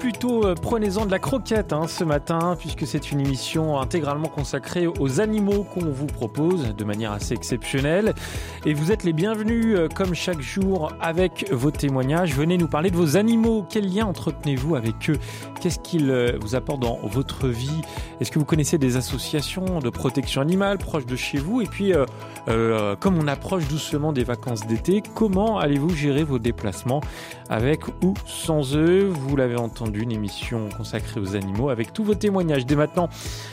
Plutôt, euh, prenez-en de la croquette hein, ce matin, puisque c'est une émission intégralement consacrée aux animaux qu'on vous propose de manière assez exceptionnelle. Et vous êtes les bienvenus, euh, comme chaque jour, avec vos témoignages. Venez nous parler de vos animaux. Quel lien entretenez-vous avec eux? Qu'est-ce qu'ils euh, vous apportent dans votre vie? Est-ce que vous connaissez des associations de protection animale proches de chez vous? Et puis, comme on approche doucement des vacances d'été, comment allez-vous gérer vos déplacements avec ou sans eux? Vous l'avez entendu, une émission consacrée aux animaux avec tous vos témoignages dès maintenant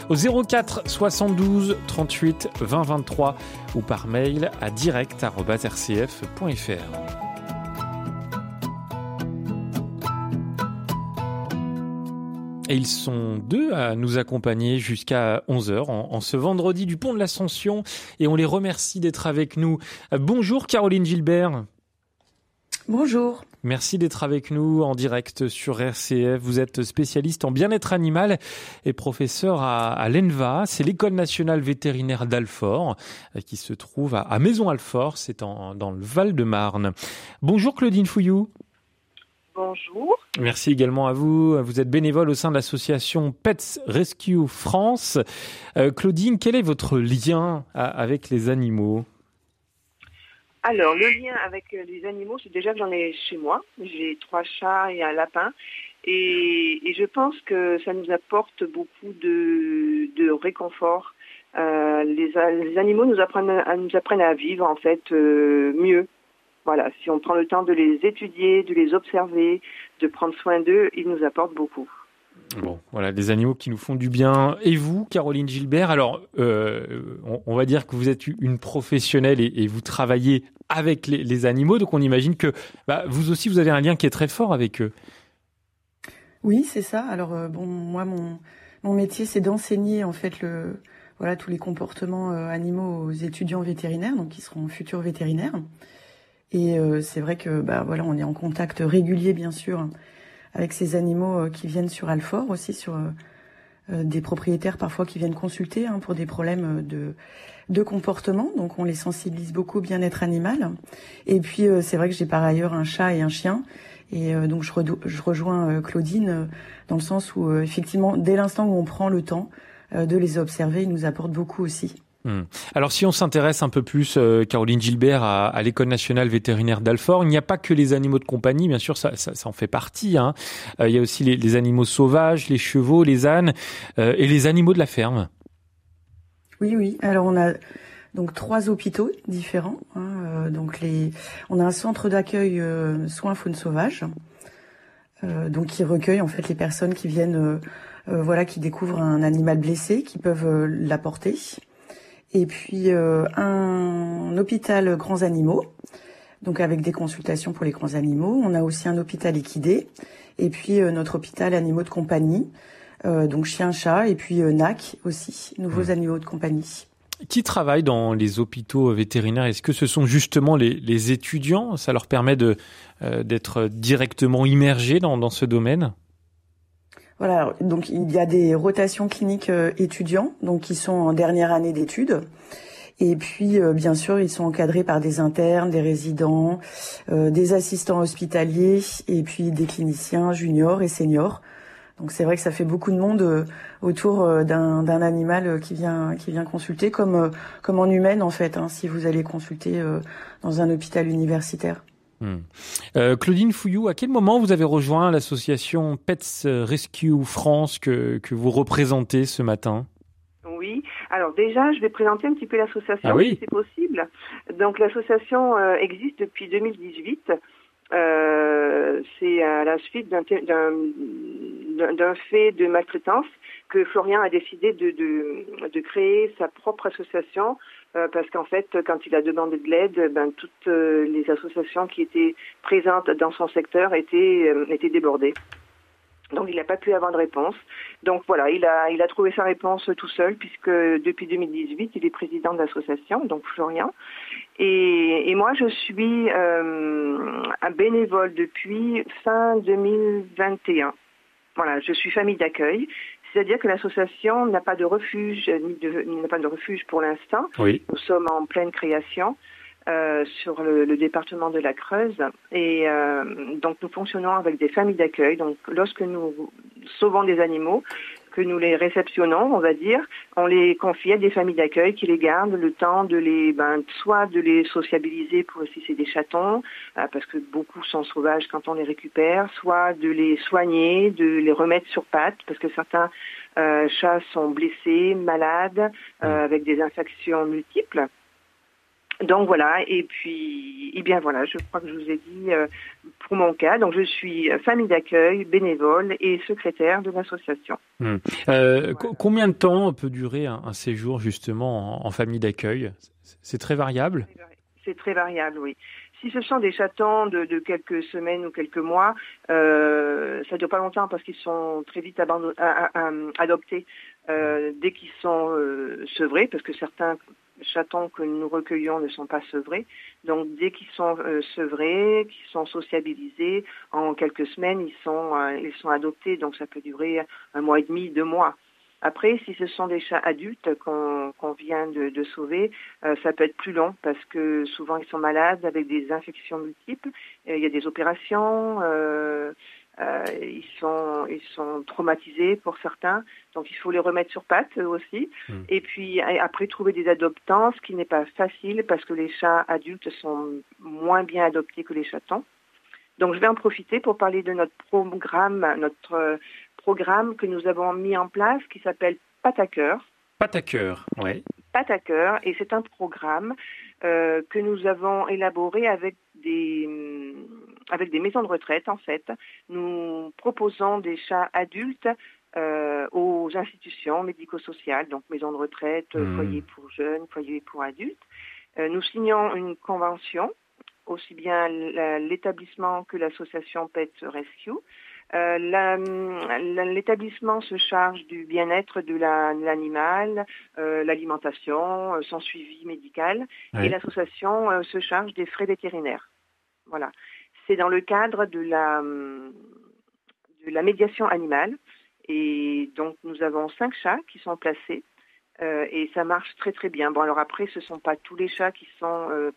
au 04 72 38 20 23 ou par mail à direct.rcf.fr. Et ils sont deux à nous accompagner jusqu'à 11h en, en, ce vendredi du pont de l'Ascension. Et on les remercie d'être avec nous. Bonjour Caroline Gilbert. Bonjour. Merci d'être avec nous en direct sur RCF. Vous êtes spécialiste en bien-être animal et professeur à, l'ENVA. C'est l'école nationale vétérinaire d'Alfort qui se trouve à, Maison-Alfort. C'est dans le Val-de-Marne. Bonjour Claudine Fouillou. Bonjour. Merci également à vous. Vous êtes bénévole au sein de l'association Pets Rescue France. Euh, Claudine, quel est votre lien avec les animaux? Alors, le lien avec les animaux, c'est déjà que j'en ai chez moi. J'ai trois chats et un lapin. Et, je pense que ça nous apporte beaucoup de, réconfort. Euh, les, les, animaux nous apprennent, à, nous apprennent à vivre en fait euh, mieux voilà, si on prend le temps de les étudier, de les observer, de prendre soin d'eux, ils nous apportent beaucoup. Bon, voilà, des animaux qui nous font du bien. Et vous, Caroline Gilbert, alors, euh, on, va dire que vous êtes une professionnelle et, vous travaillez avec les, animaux, donc on imagine que bah, vous aussi, vous avez un lien qui est très fort avec eux. Oui, c'est ça. Alors, euh, bon, moi, mon, métier, c'est d'enseigner, en fait, le, voilà, tous les comportements euh, animaux aux étudiants vétérinaires, donc qui seront futurs vétérinaires. Et c'est vrai que bah voilà, on est en contact régulier bien sûr avec ces animaux euh, qui viennent sur Alfort aussi sur euh, des propriétaires parfois qui viennent consulter hein, pour des problèmes de de comportement. Donc on les sensibilise beaucoup au bien-être animal. Et puis c'est vrai que j'ai par ailleurs un chat et un chien. Et donc je, je rejoins Claudine dans le sens où effectivement dès l'instant où on prend le temps de les observer, ils nous apportent beaucoup aussi. Hmm. Alors si on s'intéresse un peu plus, euh, Caroline Gilbert, à, l'école nationale vétérinaire d'Alfort, il n'y a pas que les animaux de compagnie, bien sûr, ça, en fait partie. Hein. Euh, il y a aussi les, animaux sauvages, les chevaux, les ânes euh, et les animaux de la ferme. Oui, oui. Alors on a donc trois hôpitaux différents. Hein. donc on a un centre d'accueil soins faune sauvage, donc qui recueille en fait les personnes qui viennent, voilà, qui découvrent un animal blessé, qui peuvent l'apporter et puis euh, un hôpital grands animaux, donc avec des consultations pour les grands animaux. On a aussi un hôpital équidé, et puis euh, notre hôpital animaux de compagnie, euh, donc chien, chat, et puis euh, NAC aussi, nouveaux mmh. animaux de compagnie. Qui travaille dans les hôpitaux vétérinaires? Est-ce que ce sont justement les, les étudiants? Ça leur permet de euh, d'être directement immergés dans, dans ce domaine? Voilà, donc il y a des rotations cliniques euh, étudiants, donc qui sont en dernière année d'études. Et puis, euh, bien sûr, ils sont encadrés par des internes, des résidents, euh, des assistants hospitaliers, et puis des cliniciens juniors et seniors. Donc c'est vrai que ça fait beaucoup de monde euh, autour euh, d'un animal qui vient qui vient consulter, comme comme en humaine en fait. Hein, si vous allez consulter dans un hôpital universitaire. Hmm. Euh, Claudine Fouillou, à quel moment vous avez rejoint l'association Pets Rescue France que, que vous représentez ce matin? Oui. Alors déjà, je vais présenter un petit peu l'association, ah oui. si c'est possible. Donc l'association euh, existe depuis 2018. Euh, c'est à la suite d'un fait de maltraitance que Florian a décidé de, de, de créer sa propre association parce qu'en fait, quand il a demandé de l'aide, ben, toutes euh, les associations qui étaient présentes dans son secteur étaient, euh, étaient débordées. Donc il n'a pas pu avoir de réponse. Donc voilà, il a, il a trouvé sa réponse tout seul puisque depuis 2018, il est président de l'association, donc Florian. Et, moi, je suis euh, un bénévole depuis fin 2021. Voilà, je suis famille d'accueil. C'est-à-dire que l'association n'a pas de refuge, ni n'a pas de refuge pour l'instant. Oui. Nous sommes en pleine création. Euh, sur le, le, département de la Creuse. Et euh, donc nous fonctionnons avec des familles d'accueil. Donc lorsque nous sauvons des animaux, que nous les réceptionnons, on va dire, on les confie à des familles d'accueil qui les gardent le temps de les, ben, soit de les sociabiliser pour si c'est des chatons, euh, parce que beaucoup sont sauvages quand on les récupère, soit de les soigner, de les remettre sur pattes, parce que certains euh, chats sont blessés, malades, euh, avec des infections multiples. Donc voilà, et puis, eh bien voilà, je crois que je vous ai dit euh, pour mon cas. Donc je suis famille d'accueil, bénévole et secrétaire de l'association. Hmm. Euh, Combien de temps peut durer un, un séjour justement en, en famille d'accueil? C'est très variable? C'est très variable, oui. Si ce sont des chatons de, de quelques semaines ou quelques mois, euh, ça dure pas longtemps parce qu'ils sont très vite adoptés euh, dès qu'ils sont euh, sevrés, parce que certains chatons que nous recueillons ne sont pas sevrés. Donc dès qu'ils sont euh, sevrés, qu'ils sont sociabilisés, en quelques semaines, ils sont, euh, ils sont adoptés. Donc ça peut durer un mois et demi, deux mois. Après, si ce sont des chats adultes qu'on qu vient de, de sauver, euh, ça peut être plus long parce que souvent ils sont malades avec des infections multiples. il y a des opérations. Euh, euh, ils sont ils sont traumatisés pour certains, donc il faut les remettre sur pattes eux aussi. Mmh. Et puis après trouver des adoptants, ce qui n'est pas facile parce que les chats adultes sont moins bien adoptés que les chatons. Donc je vais en profiter pour parler de notre programme, notre programme que nous avons mis en place qui s'appelle Pataqueur. Pataqueur, oui. Pataqueur, et c'est un programme euh, que nous avons élaboré avec des avec des maisons de retraite en fait. Nous proposons des chats adultes euh, aux institutions médico-sociales, donc maisons de retraite, mmh. foyers pour jeunes, foyers pour adultes. Euh, nous signons une convention, aussi bien l'établissement que l'association Pet Rescue. Euh, L'établissement se charge du bien-être de l'animal, la, euh, l'alimentation, euh, son suivi médical, oui. et l'association se charge des frais vétérinaires. Voilà. C'est dans le cadre de la, de la médiation animale. Et donc, nous avons cinq chats qui sont placés. Euh, et ça marche très très bien. Bon, alors après, ce ne sont pas tous les chats qui sont euh,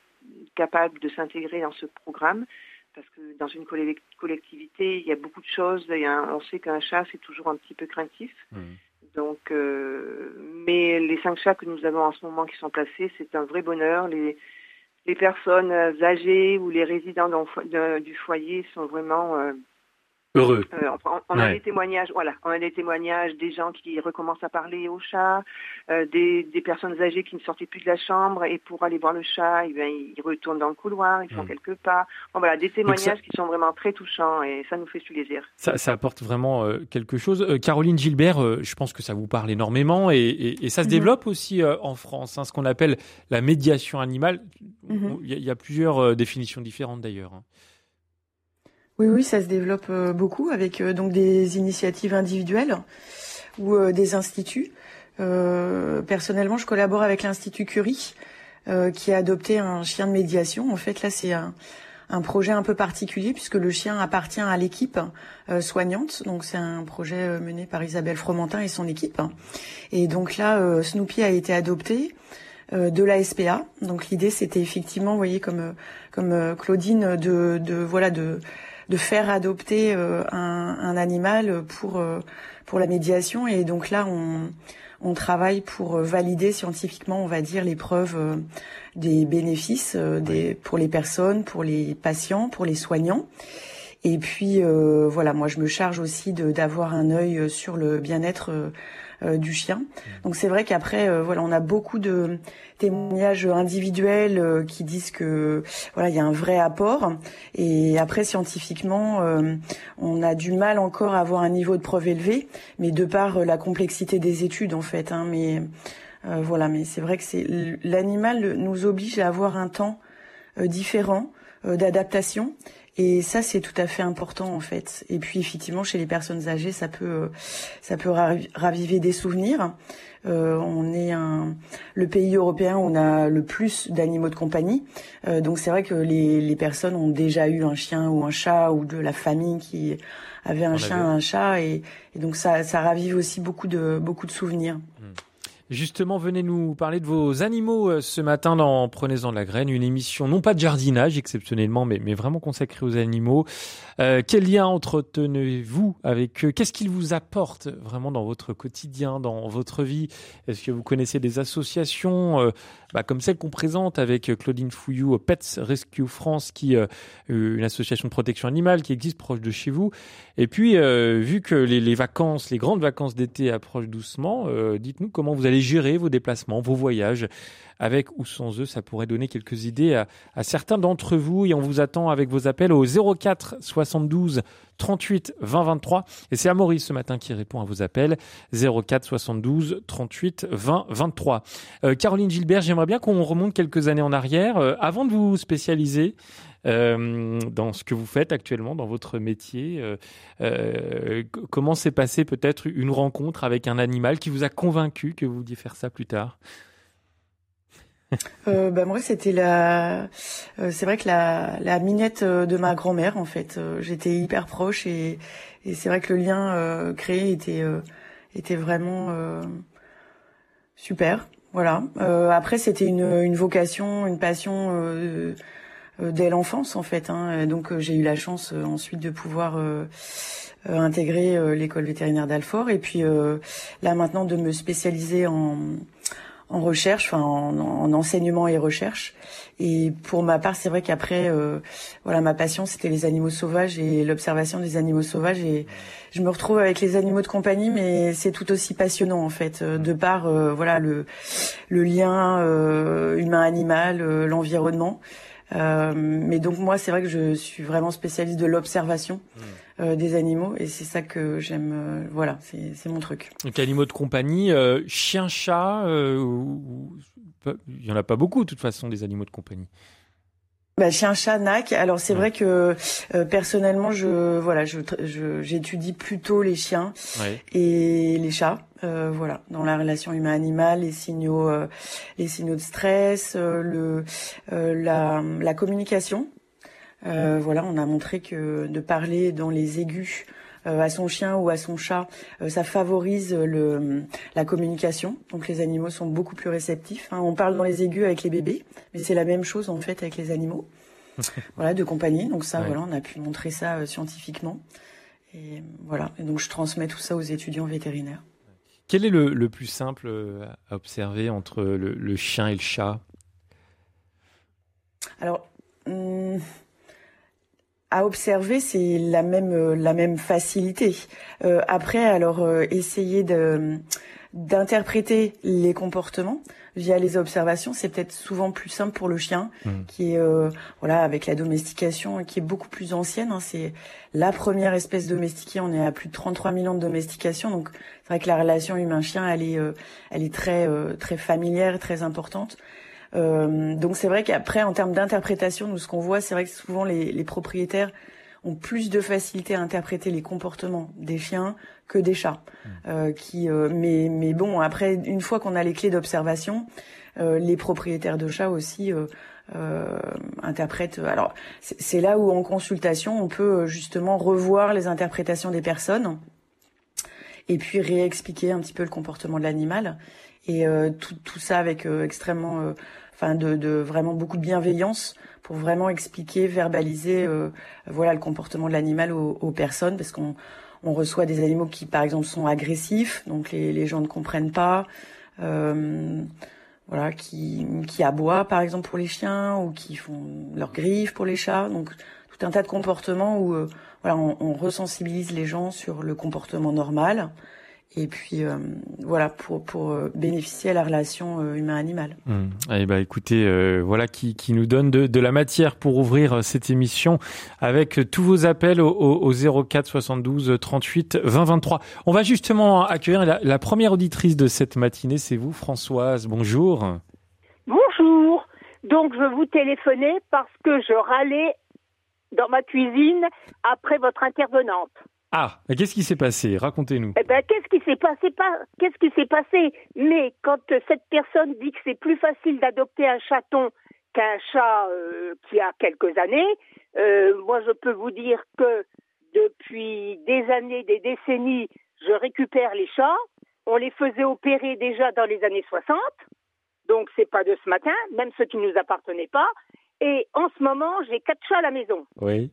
capables de s'intégrer dans ce programme, parce que dans une collectivité, il y a beaucoup de choses. Un, on sait qu'un chat, c'est toujours un petit peu craintif. Mmh. Donc, euh, mais les cinq chats que nous avons en ce moment qui sont placés, c'est un vrai bonheur. Les, les personnes âgées ou les résidents de, du foyer sont vraiment euh, heureux. Euh, on, on ouais. a des témoignages, voilà, on a des témoignages des gens qui recommencent à parler au chat, euh, des, des, personnes âgées qui ne sortaient plus de la chambre et pour aller voir le chat, eh bien, ils retournent dans le couloir, ils font mmh. quelques pas. Bon, voilà, des témoignages ça, qui sont vraiment très touchants et ça nous fait plaisir. Ça, ça apporte vraiment euh, quelque chose. Euh, Caroline Gilbert, euh, je pense que ça vous parle énormément et, et, et ça se mmh. développe aussi euh, en France, hein, ce qu'on appelle la médiation animale. Il mmh. y, y, a plusieurs définitions différentes d'ailleurs. Hein. Oui, oui, ça se développe euh, beaucoup avec euh, donc des initiatives individuelles ou euh, des instituts. personnellement, je collabore avec l'Institut Curie qui a adopté un chien de médiation. En fait, là, c'est un, projet un peu particulier puisque le chien appartient à l'équipe soignante. Donc, c'est un projet mené par Isabelle Fromentin et son équipe. Et donc là, Snoopy a été adopté de la SPA. Donc l'idée c'était effectivement, vous voyez comme comme Claudine de, de voilà de de faire adopter euh, un, un, animal pour euh, pour la médiation et donc là on on travaille pour valider scientifiquement, on va dire, les preuves euh, des bénéfices des, pour les personnes, pour les patients, pour les soignants. Et puis euh, voilà, moi je me charge aussi d'avoir un œil sur le bien-être euh, du chien. Donc c'est vrai qu'après, euh, voilà, on a beaucoup de témoignages individuels euh, qui disent que voilà, il y a un vrai apport. Et après, scientifiquement, on a du mal encore à avoir un niveau de preuve élevé, mais de par la complexité des études en fait. Hein, mais voilà, mais c'est vrai que c'est l'animal nous oblige à avoir un temps différent d'adaptation et ça, c'est tout à fait important en fait. Et puis effectivement, chez les personnes âgées, ça peut, ça peut raviver des souvenirs. Euh, on est un, le pays européen où on a le plus d'animaux de compagnie. Euh, donc c'est vrai que les, les, personnes ont déjà eu un chien ou un chat ou de la famille qui avait un chien, un chat, et, donc ça, ça ravive aussi beaucoup de beaucoup de souvenirs. Hmm. Justement, venez nous parler de vos animaux euh, ce matin dans Prenez-en de la graine, une émission non pas de jardinage exceptionnellement, mais, mais vraiment consacrée aux animaux. Euh, quel lien entretenez-vous avec eux? Qu'est-ce qu'ils vous apportent vraiment dans votre quotidien, dans votre vie? Est-ce que vous connaissez des associations euh, bah, comme celle qu'on présente avec Claudine Fouillou, Pets Rescue France, qui euh, une association de protection animale qui existe proche de chez vous Et puis, vu que les, les, vacances, les grandes vacances d'été approchent doucement, dites-nous comment vous allez gérer vos déplacements, vos voyages. Avec ou sans eux, ça pourrait donner quelques idées à, certains d'entre vous. Et on vous attend avec vos appels au 04 72 38 20 23. Et c'est Maurice ce matin qui répond à vos appels. 04 72 38 20 23. Caroline Gilbert, j'aimerais bien qu'on remonte quelques années en arrière. Euh, avant de vous spécialiser, euh, dans ce que vous faites actuellement, dans votre métier. Euh, euh, comment s'est passée peut-être une rencontre avec un animal qui vous a convaincu que vous vouliez faire ça plus tard? euh, bah moi c'était la c'est vrai que la, la minette de ma grand-mère en fait j'étais hyper proche et, et c'est vrai que le lien créé était était vraiment super voilà après c'était une, une vocation une passion euh, dès l'enfance en fait. Hein. Donc euh, j'ai eu la chance euh, ensuite de pouvoir intégrer l'école vétérinaire d'Alfort et puis là maintenant de me spécialiser en en recherche, enfin en, enseignement et recherche. Et pour ma part, c'est vrai qu'après, voilà, ma passion c'était les animaux sauvages et l'observation des animaux sauvages. Et je me retrouve avec les animaux de compagnie, mais c'est tout aussi passionnant en fait, de par voilà le le lien humain-animal, l'environnement. Euh, mais donc moi, c'est vrai que je suis vraiment spécialiste de l'observation mmh. Euh, des animaux et c'est ça que j'aime. Euh, voilà, c'est mon truc. Donc animaux de compagnie, euh, chien, chat, il y en a pas beaucoup de toute façon des animaux de compagnie. Bah, chien, chat, nac. Alors c'est vrai que euh, personnellement, je voilà, je j'étudie plutôt les chiens et les chats. Euh, voilà, dans la relation humain-animal, les signaux, euh, les signaux de stress, le la, la communication. Voilà, on a montré que de parler dans les aigus à son chien ou à son chat, ça favorise le, la communication. Donc les animaux sont beaucoup plus réceptifs. Hein. On parle dans les aigus avec les bébés, mais c'est la même chose en fait avec les animaux. voilà, de compagnie. Donc ça, voilà, on a pu montrer ça euh, scientifiquement. Et voilà. Et donc je transmets tout ça aux étudiants vétérinaires. Quel est le, plus simple euh, à observer entre le, chien et le chat? Alors, à observer, c'est la même euh, la même facilité. après, alors essayer de d'interpréter les comportements via les observations, c'est peut-être souvent plus simple pour le chien, mmh. qui est euh, voilà avec la domestication qui est beaucoup plus ancienne. Hein, c'est la première espèce domestiquée. On est à plus de 33 000 ans de domestication, donc c'est vrai que la relation humain-chien, elle est euh, elle est très euh, très familière, très importante. Donc c'est vrai qu'après, en termes d'interprétation, nous ce qu'on voit, c'est vrai que souvent les, les propriétaires ont plus de facilité à interpréter les comportements des chiens que des chats. Mmh. Euh, qui, euh, mais, mais bon, après, une fois qu'on a les clés d'observation, euh, les propriétaires de chats aussi interprètent. Alors, c'est là où en consultation, on peut justement revoir les interprétations des personnes et puis réexpliquer un petit peu le comportement de l'animal. Et tout, tout, ça avec extrêmement, enfin, de, de, vraiment beaucoup de bienveillance pour vraiment expliquer, verbaliser, voilà, le comportement de l'animal aux, aux personnes, parce qu'on on reçoit des animaux qui, par exemple, sont agressifs, donc les, les gens ne comprennent pas. Euh, voilà, qui, qui aboient, par exemple, pour les chiens, ou qui font leurs griffes pour les chats. Donc, tout un tas de comportements où euh, voilà, on, on, resensibilise les gens sur le comportement normal et puis euh, voilà pour pour euh, bénéficier à la relation euh, humain-animal. Mmh. Eh ben écoutez, voilà qui, qui nous donne de, de, la matière pour ouvrir cette émission avec tous vos appels au, au, 04 72 38 20 23. On va justement accueillir la, la première auditrice de cette matinée, c'est vous Françoise. Bonjour. Bonjour. Donc je vous téléphonais parce que je râlais dans ma cuisine après votre intervenante. Ah, qu'est-ce qui s'est passé? Racontez-nous. Eh ben, qu'est-ce qui s'est passé? Pas Qu'est-ce qui s'est passé? Mais quand cette personne dit que c'est plus facile d'adopter un chaton qu'un chat euh, qui a quelques années, euh, moi je peux vous dire que depuis des années, des décennies, je récupère les chats. On les faisait opérer déjà dans les années 60. Donc, c'est pas de ce matin, même ceux qui ne nous appartenaient pas. Et en ce moment, j'ai quatre chats à la maison. Oui.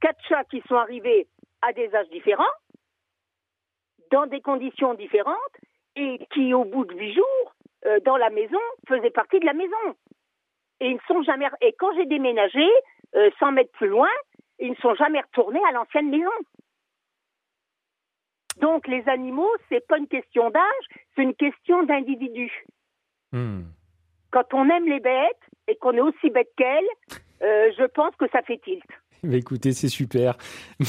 Quatre chats qui sont arrivés à des âges différents, dans des conditions différentes, et qui, au bout de huit jours, euh, dans la maison, faisaient partie de la maison. Et ils ne sont jamais. Et quand j'ai déménagé, euh, 100 mètres plus loin, ils ne sont jamais retournés à l'ancienne maison. Donc les animaux, c'est pas une question d'âge, c'est une question d'individu. Hmm. Quand on aime les bêtes et qu'on est aussi bête qu'elles, euh, je pense que ça fait tilt. Bah, écoutez, c'est super.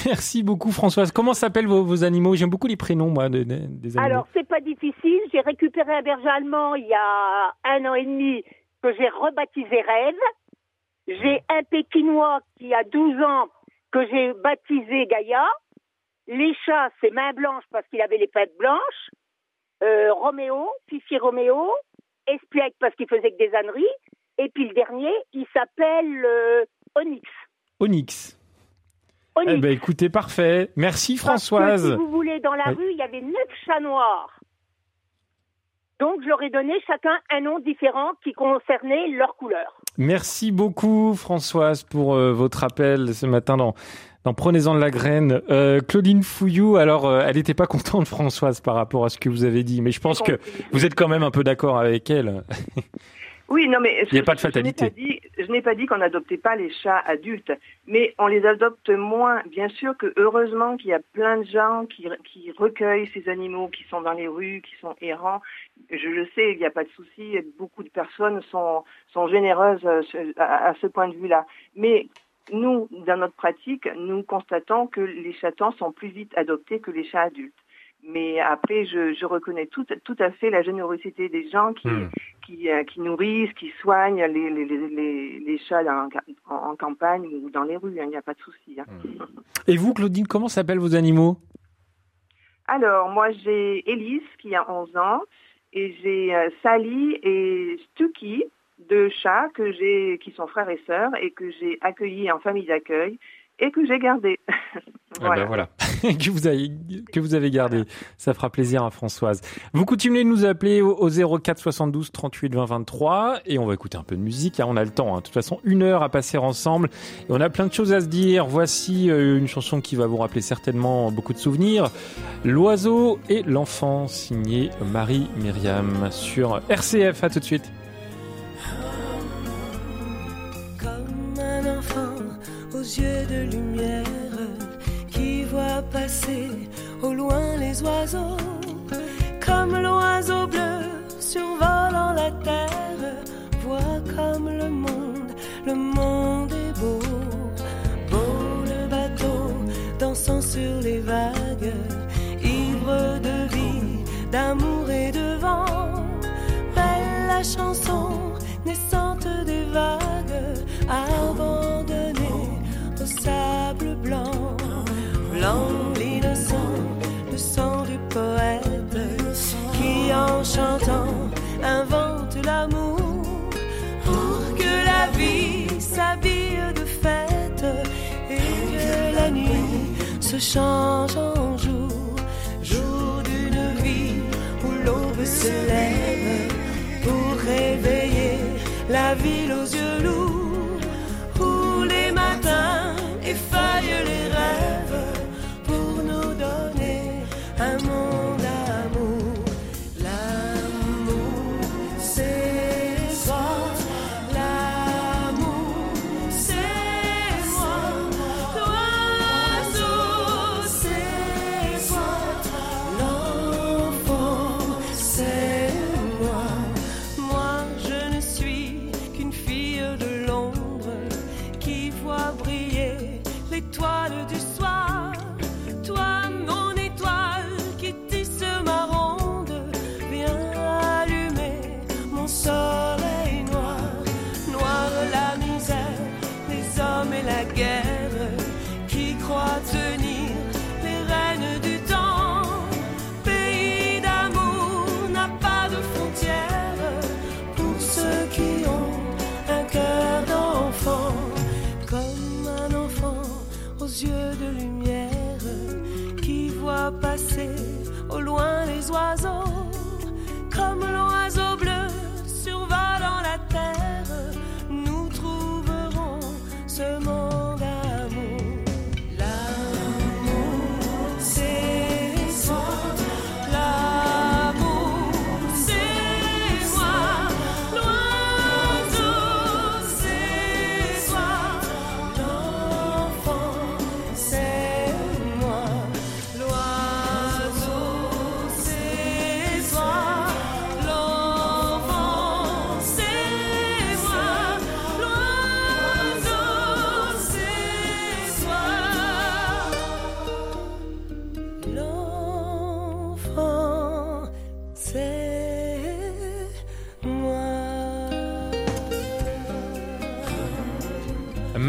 Merci beaucoup, Françoise. Comment s'appellent vos, animaux? J'aime beaucoup les prénoms, moi, de- de- des animaux. Alors, c'est pas difficile. J'ai récupéré un berger allemand il y a un an et demi que j'ai rebaptisé Rêve. J'ai un pékinois qui a 12 ans que j'ai baptisé Gaïa. Les chats, c'est main blanche parce qu'il avait les pattes blanches. Euh, Roméo, Fifi Roméo. Espiègle parce qu'il faisait que des âneries. Et puis le dernier, il s'appelle euh, Onyx. Onyx. Onyx. Eh ben, écoutez, parfait. Merci, Parce que, Françoise. si vous voulez, dans la Oui. rue, il y avait neuf chats noirs. Donc, je leur ai donné chacun un nom différent qui concernait leur couleur. Merci beaucoup, Françoise, pour euh, votre appel ce matin dans, dans Prenez-en de la graine. Euh, Claudine Fouillou, alors, euh, elle n'était pas contente, Françoise, par rapport à ce que vous avez dit, mais je pense que vous êtes quand même un peu d'accord avec elle. Oui, non, mais Il y a pas de je- je n'ai pas dit- qu'on n'adoptait pas les chats adultes, mais on les adopte moins. Bien sûr que heureusement qu'il y a plein de gens qui, qui recueillent ces animaux qui sont dans les rues, qui sont errants. Je le sais, il n'y a pas de souci. Beaucoup de personnes sont, sont généreuses euh, à, à ce point de vue-là. Mais nous, dans notre pratique, nous constatons que les chatons sont plus vite adoptés que les chats adultes. Mais après, je, je reconnais tout, tout à fait la générosité des gens qui, Hmm. qui, euh, qui nourrissent, qui soignent les, les, les, les, les chats en, en campagne ou dans les rues. hein, Il n'y a pas de souci. hein. Et vous, Claudine, comment s'appellent vos animaux? Alors, moi, j'ai Élise qui a 11 ans et j'ai euh, Sally et Stucky, deux chats que j'ai, qui sont frères et sœurs et que j'ai accueillis en famille d'accueil et que j'ai gardés. Ah ben voilà. que, vous avez, que vous avez gardé. Ça fera plaisir à Françoise. Vous continuez de nous appeler au, au 04 72 38 20 23 et on va écouter un peu de musique. hein, on a le temps. hein. De toute façon, une heure à passer ensemble et on a plein de choses à se dire. Voici euh, une chanson qui va vous rappeler certainement beaucoup de souvenirs. L'oiseau et l'enfant, signé Marie Myriam sur RCF. À tout de suite. Comme un enfant aux yeux de lumière passer au loin les oiseaux. Comme l'oiseau bleu survolant la terre, voit comme le monde, le monde est beau. Beau le bateau dansant sur les vagues, ivre de vie, d'amour et de vent. Belle la chanson naissante des vagues, abandonnée au sable blanc. Blanc l'innocent, le sang du poète, qui en chantant invente l'amour. Pour que la vie s'habille de fête et que la nuit se change en jour. Jour d'une vie où l'aube se lève pour réveiller la ville aux yeux lourds,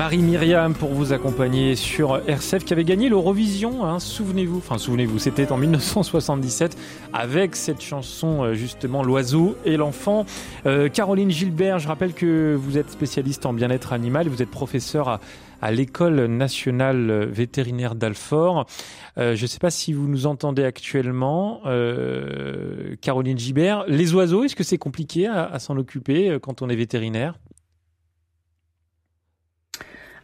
moi. Marie-Myriam pour vous accompagner sur RCF qui avait gagné l'Eurovision, hein, souvenez-vous, enfin souvenez-vous, c'était en 1977 avec cette chanson euh, justement L'oiseau et l'enfant. Euh, Caroline Gilbert, je rappelle que vous êtes spécialiste en bien-être animal, vous êtes professeur à, l'école nationale vétérinaire d'Alfort. Euh, je ne sais pas si vous nous entendez actuellement, Caroline Gilbert. Les oiseaux, est-ce que c'est compliqué à, s'en occuper quand on est vétérinaire?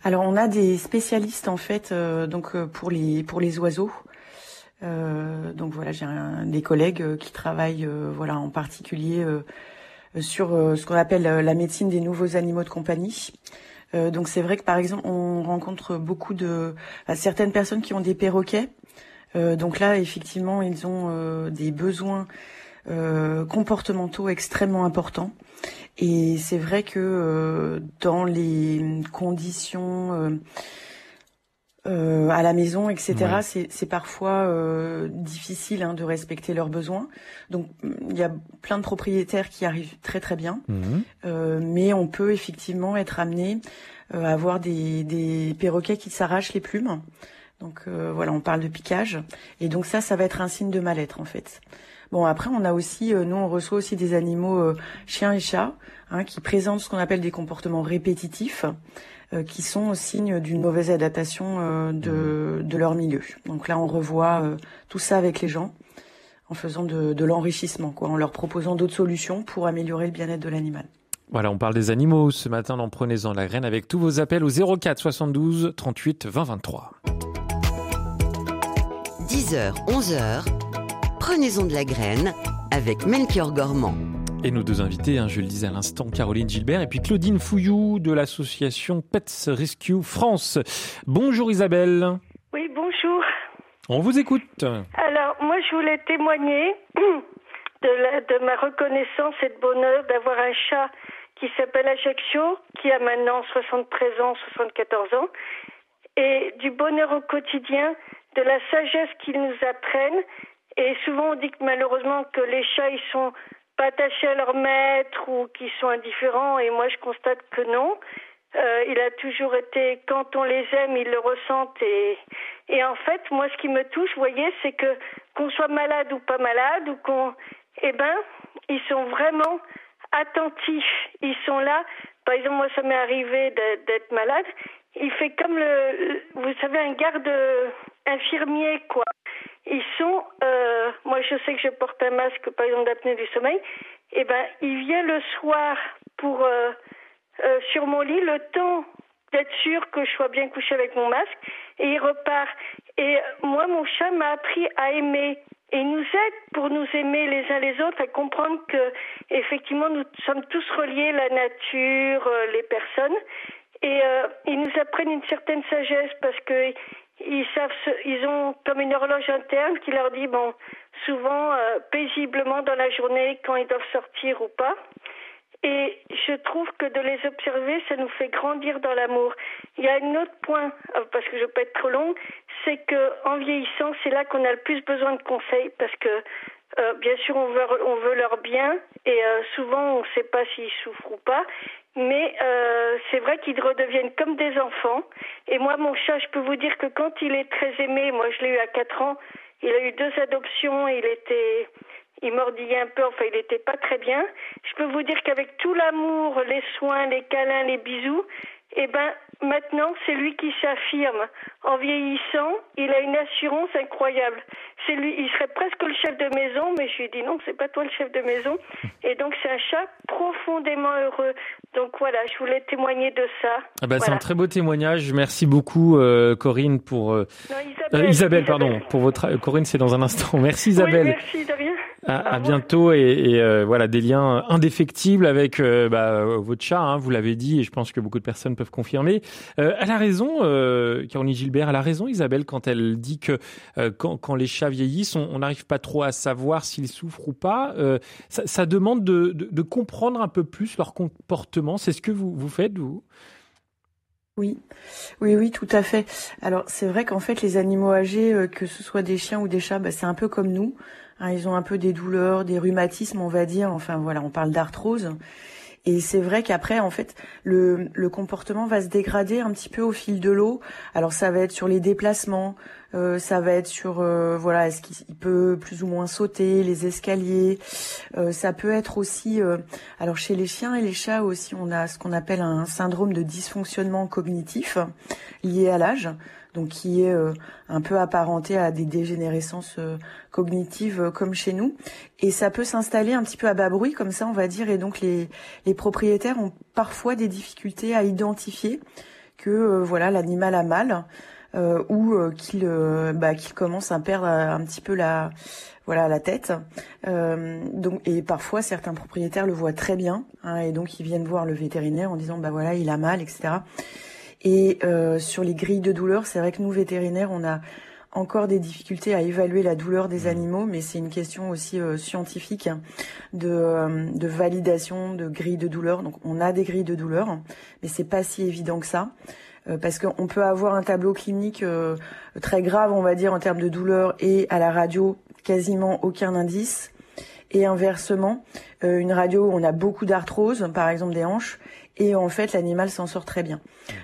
Alors on a des spécialistes en fait euh, donc euh, pour les pour les oiseaux. Euh, donc voilà, j'ai des collègues qui travaillent voilà en particulier sur ce qu'on appelle la médecine des nouveaux animaux de compagnie. Donc c'est vrai que par exemple on rencontre beaucoup de certaines personnes qui ont des perroquets. Donc là effectivement ils ont des besoins euh, comportementaux extrêmement importants. Et c'est vrai que euh, dans les conditions euh, euh, à la maison, etc., Ouais. c'est, c'est parfois euh, difficile hein, de respecter leurs besoins. Donc il y a plein de propriétaires qui arrivent très très bien, euh, mais on peut effectivement être amené euh, à avoir des, des perroquets qui s'arrachent les plumes. Donc euh, voilà, on parle de piquage. Et donc ça, ça va être un signe de mal-être en fait. Bon après, on a aussi, euh, nous on reçoit aussi des animaux euh, chiens et chats hein, qui présentent ce qu'on appelle des comportements répétitifs, euh, qui sont signes d'une mauvaise adaptation euh, de, de leur milieu. Donc là, on revoit euh, tout ça avec les gens en faisant de, de l'enrichissement, quoi, en leur proposant d'autres solutions pour améliorer le bien-être de l'animal. Voilà, on parle des animaux ce matin dans Prenez-en la graine avec tous vos appels au 04 72 38 20 23. 10h, 11h, prenez-en de la graine avec Melchior Gormand. Et nos deux invités, hein, je le disais à l'instant, Caroline Gilbert et puis Claudine Fouillou de l'association Pets Rescue France. Bonjour Isabelle, Oui, bonjour. on vous écoute. Alors, moi, je voulais témoigner de, la- de ma reconnaissance et de bonheur d'avoir un chat qui s'appelle Ajaccio, qui a maintenant 73 ans, 74 ans, et du bonheur au quotidien, de la sagesse qu'ils nous apprennent. Et souvent, on dit que malheureusement que les chats, ils sont pas attachés à leur maître ou qu'ils sont indifférents, et moi, je constate que non. Euh, il a toujours été, quand on les aime, ils le ressentent. Et, et en fait, moi, ce qui me touche, vous voyez, c'est que qu'on soit malade ou pas malade, ou qu'on, eh ben, ils sont vraiment attentifs. Ils sont là. Par exemple, moi, ça m'est arrivé d'être malade. Il fait comme le, le- vous savez, un garde infirmier, quoi. Ils sont, euh, moi, je sais que je porte un masque, par exemple, d'apnée du sommeil. Eh ben, il vient le soir pour euh, euh, sur mon lit le temps d'être sûr que je sois bien couchée avec mon masque et il repart. Et moi, mon chat m'a appris à aimer et il nous aide pour nous aimer les uns les autres, à comprendre que effectivement nous sommes tous reliés, la nature, euh, les personnes. Et euh, ils nous apprennent une certaine sagesse parce que ils savent, ils ont comme une horloge interne qui leur dit bon, souvent euh, paisiblement dans la journée quand ils doivent sortir ou pas. Et je trouve que de les observer, ça nous fait grandir dans l'amour. Il y a un autre point, euh, parce que je peux être trop longue, c'est que en vieillissant, c'est là qu'on a le plus besoin de conseils, parce que euh, bien sûr, on veut, on veut leur bien, et euh, souvent, on ne sait pas s'ils souffrent ou pas. Mais euh, c'est vrai qu'ils redeviennent comme des enfants. Et moi, mon chat, je peux vous dire que quand il est très aimé, moi je l'ai eu à 4 ans, il a eu deux adoptions, il était, il mordillait un peu, enfin il n'était pas très bien. Je peux vous dire qu'avec tout l'amour, les soins, les câlins, les bisous, Et ben maintenant, c'est lui qui s'affirme. En vieillissant, il a une assurance incroyable. C'est lui, il serait presque le chef de maison, mais je lui ai dit non, c'est pas toi le chef de maison. Et donc c'est un chat profondément heureux. Donc voilà, je voulais témoigner de ça. Ah bah, C'est un très beau témoignage. Merci beaucoup, euh, Corinne, pour euh, Non, euh, Isabelle, pardon, pour votre euh, Corinne, c'est dans un instant. Merci Isabelle. Oui, merci de rien. À, à revoir. bientôt et, et, euh, voilà des liens indéfectibles avec euh, bah, votre chat. hein, vous l'avez dit et je pense que beaucoup de personnes peuvent confirmer. Euh, elle a raison, euh, Caroline Gilbert. Elle a raison, Isabelle, quand elle dit que euh, quand, quand les chats vieillissent, on on n'arrive pas trop à savoir s'ils souffrent ou pas. Euh, ça, ça demande de, de, de comprendre un peu plus leur comportement. C'est ce que vous vous faites vous? Oui, oui, oui, tout à fait. Alors c'est vrai qu'en fait les animaux âgés, euh, que ce soit des chiens ou des chats, bah, c'est un peu comme nous. Hein, ils ont un peu des douleurs, des rhumatismes, on va dire. Enfin voilà, on parle d'arthrose. Et c'est vrai qu'après, en fait, le, comportement va se dégrader un petit peu au fil de l'eau. Alors ça va être sur les déplacements, euh, ça va être sur euh, voilà, est-ce qu'il il peut plus ou moins sauter les escaliers. Euh, ça peut être aussi, alors chez les chiens et les chats aussi, on a ce qu'on appelle un syndrome de dysfonctionnement cognitif lié à l'âge, donc qui est euh, un peu apparenté à des dégénérescences euh, cognitives euh, comme chez nous. Et ça peut s'installer un petit peu à bas bruit, comme ça on va dire, et donc les, les propriétaires ont parfois des difficultés à identifier que voilà l'animal a mal euh, ou euh, qu'il bah, qu'il commence à perdre un petit peu la voilà la tête. Donc et parfois certains propriétaires le voient très bien hein, et donc ils viennent voir le vétérinaire en disant bah voilà il a mal etc. Et euh, sur les grilles de douleur, c'est vrai que nous vétérinaires on a encore des difficultés à évaluer la douleur des animaux, mais c'est une question aussi euh, scientifique de, euh, de validation de grilles de douleur. Donc on a des grilles de douleur, mais c'est pas si évident que ça. Euh, parce qu'on peut avoir un tableau clinique euh, très grave, on va dire, en termes de douleur, et à la radio, quasiment aucun indice. Et inversement, une radio où on a beaucoup d'arthrose, par exemple des hanches, et en fait l'animal s'en sort très bien.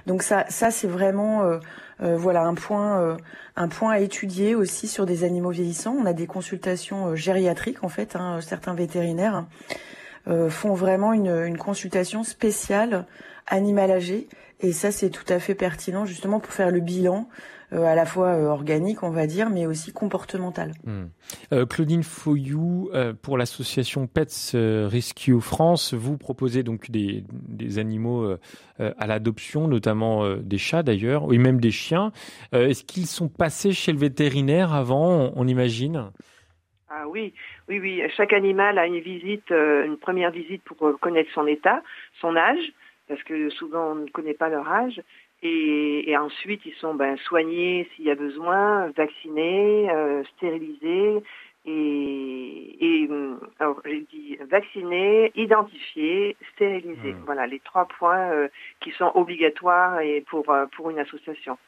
Donc ça, ça c'est vraiment euh, euh, voilà un point, euh, un point à étudier aussi sur des animaux vieillissants. On a des consultations euh, gériatriques en fait. hein, certains vétérinaires euh, font vraiment une, une consultation spéciale animal âgé, et ça c'est tout à fait pertinent justement pour faire le bilan à la fois euh, organique, on va dire, mais aussi comportemental. Euh, Claudine Foyou, euh, pour l'association Pets euh, Rescue France, vous proposez donc des, des animaux euh, euh, à l'adoption, notamment euh, des chats d'ailleurs, et même des chiens. Euh, Est-ce qu'ils sont passés chez le vétérinaire avant, on, on imagine? Ah oui, oui, oui. Chaque animal a une visite, euh, une première visite pour euh, connaître son état, son âge, parce que souvent on ne connaît pas leur âge. Et, et ensuite, ils sont ben, soignés s'il y a besoin, vaccinés, euh, stérilisés. Et, et hum, alors j'ai dit vaccinés, identifiés, stérilisés. Hmm. Voilà les trois points euh, qui sont obligatoires et pour euh, pour une association.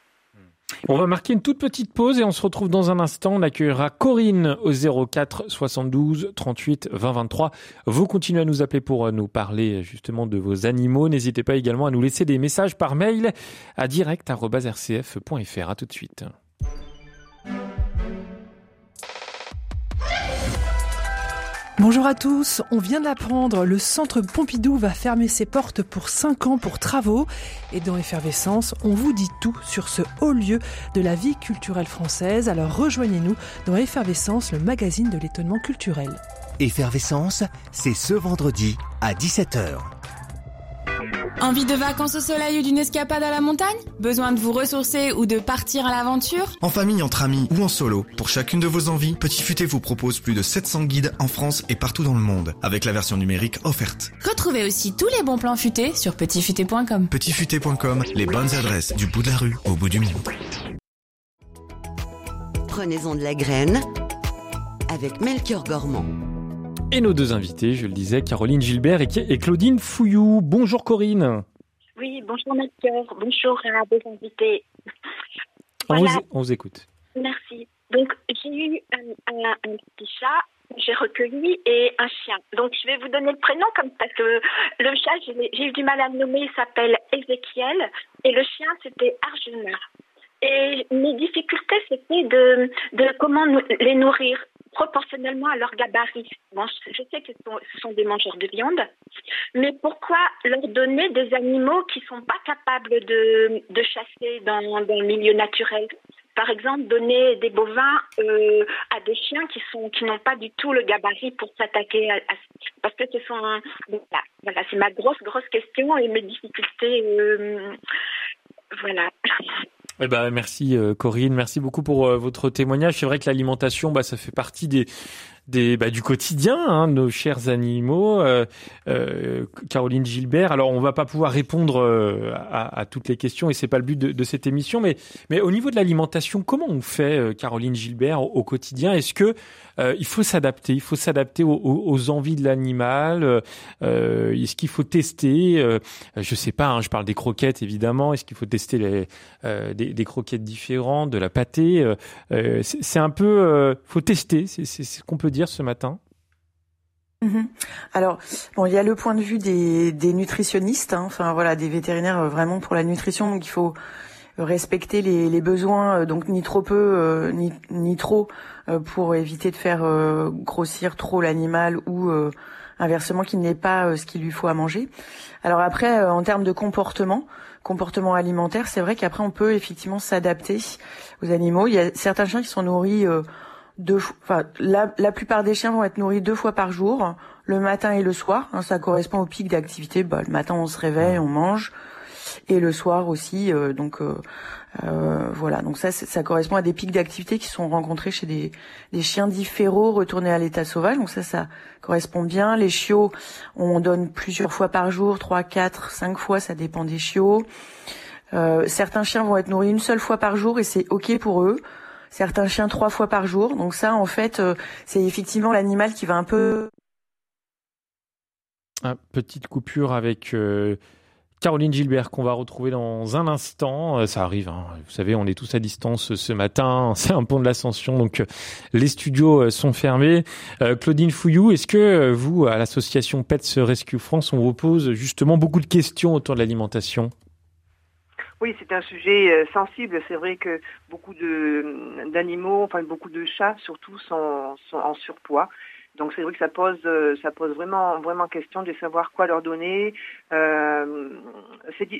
On va marquer une toute petite pause et on se retrouve dans un instant. On accueillera Corinne au 04 72 38 20 23. Vous continuez à nous appeler pour euh, nous parler justement de vos animaux. N'hésitez pas également à nous laisser des messages par mail à direct.rcf.fr. À tout de suite. Bonjour à tous, on vient de l'apprendre, le centre Pompidou va fermer ses portes pour 5 ans pour travaux et dans Effervescence, on vous dit tout sur ce haut lieu de la vie culturelle française. Alors rejoignez-nous dans Effervescence, le magazine de l'étonnement culturel. Effervescence, c'est ce vendredi à 17h. Envie de vacances au soleil ou d'une escapade à la montagne? Besoin de vous ressourcer ou de partir à l'aventure? En famille, entre amis ou en solo, pour chacune de vos envies, Petit Futé vous propose plus de 700 guides en France et partout dans le monde, avec la version numérique offerte. Retrouvez aussi tous les bons plans futés sur petitfuté.com. Petitfuté.com, les bonnes adresses du bout de la rue au bout du monde. Prenez-en de la graine avec Melchior Gormand. Et nos deux invités, je le disais, Caroline Gilbert et, Claudine Fouillou. Bonjour Corinne. Oui, bonjour Melchior, bonjour à vos invités. On, vous, on vous écoute. Merci. Donc, j'ai eu un, un- un petit chat, j'ai recueilli, et un chien. Donc, je vais vous donner le prénom comme parce que le chat, j'ai eu du mal à le nommer, il s'appelle Ézéchiel, et le chien, c'était Arjuna. Et mes difficultés, c'était de, de comment les nourrir. Proportionnellement à leur gabarit. Je sais que ce sont, des mangeurs de viande, mais pourquoi leur donner des animaux qui sont pas capables de, chasser dans, dans le milieu naturel? Par exemple, donner des bovins euh, à des chiens qui sont qui n'ont pas du tout le gabarit pour s'attaquer à, à- parce que ce sont voilà, voilà c'est ma grosse grosse question et mes difficultés euh, voilà Eh ben, merci euh, Corinne, merci beaucoup pour euh, votre témoignage. C'est vrai que l'alimentation, bah, ça fait partie des, des bah, du quotidien, hein, nos chers animaux. Euh, euh, Caroline Gilbert. Alors, on va pas pouvoir répondre euh, à, toutes les questions et c'est pas le but de, de cette émission, mais mais au niveau de l'alimentation, comment on fait, euh, Caroline Gilbert, au, quotidien? Est-ce que euh, il faut s'adapter? Il faut s'adapter aux, aux- envies de l'animal. Est-ce qu'il faut tester Je sais pas. hein, je parle des croquettes évidemment. Est-ce qu'il faut tester les, des, des croquettes différentes, de la pâtée C'est un peu. Faut tester. C'est ce qu'on peut dire ce matin. Mhm. Alors, bon, il y a le point de vue des, nutritionnistes, hein, enfin voilà, des vétérinaires euh, vraiment pour la nutrition, donc il faut respecter les, besoins, euh, donc ni trop peu, euh, ni, trop, pour éviter de faire grossir trop l'animal ou inversement qu'il n'ait pas ce qu'il lui faut à manger. Alors après, en termes de comportement, comportement alimentaire, c'est vrai qu'après on peut effectivement s'adapter aux animaux. Il y a certains chiens qui sont nourris deux, enfin la, la plupart des chiens vont être nourris deux fois par jour, le matin et le soir. hein, ça correspond au pic d'activité. Bah, le matin on se réveille, on mange, et le soir aussi. euh, donc euh, euh, voilà, donc ça ça correspond à des pics d'activité qui sont rencontrés chez des, des chiens dits féraux retournés à l'état sauvage. Donc ça ça correspond bien. Les chiots, on donne plusieurs fois par jour, trois, quatre, cinq fois, ça dépend des chiots. Euh, certains chiens vont être nourris une seule fois par jour et c'est ok pour eux. Certains chiens trois fois par jour. Donc ça, en fait, euh, c'est effectivement l'animal qui va un peu Ah, petite coupure avec euh, Caroline Gilbert qu'on va retrouver dans un instant. Euh, ça arrive, hein. vous savez, on est tous à distance ce matin. C'est un pont de l'ascension, donc les studios sont fermés. Claudine Fouillou, est-ce que vous, à l'association Pets Rescue France, on vous pose justement beaucoup de questions autour de l'alimentation? Oui, c'est un sujet euh, sensible. C'est vrai que beaucoup de d'animaux, enfin beaucoup de chats surtout, sont, sont en surpoids. Donc c'est vrai que ça pose euh, ça pose vraiment vraiment question de savoir quoi leur donner. Euh,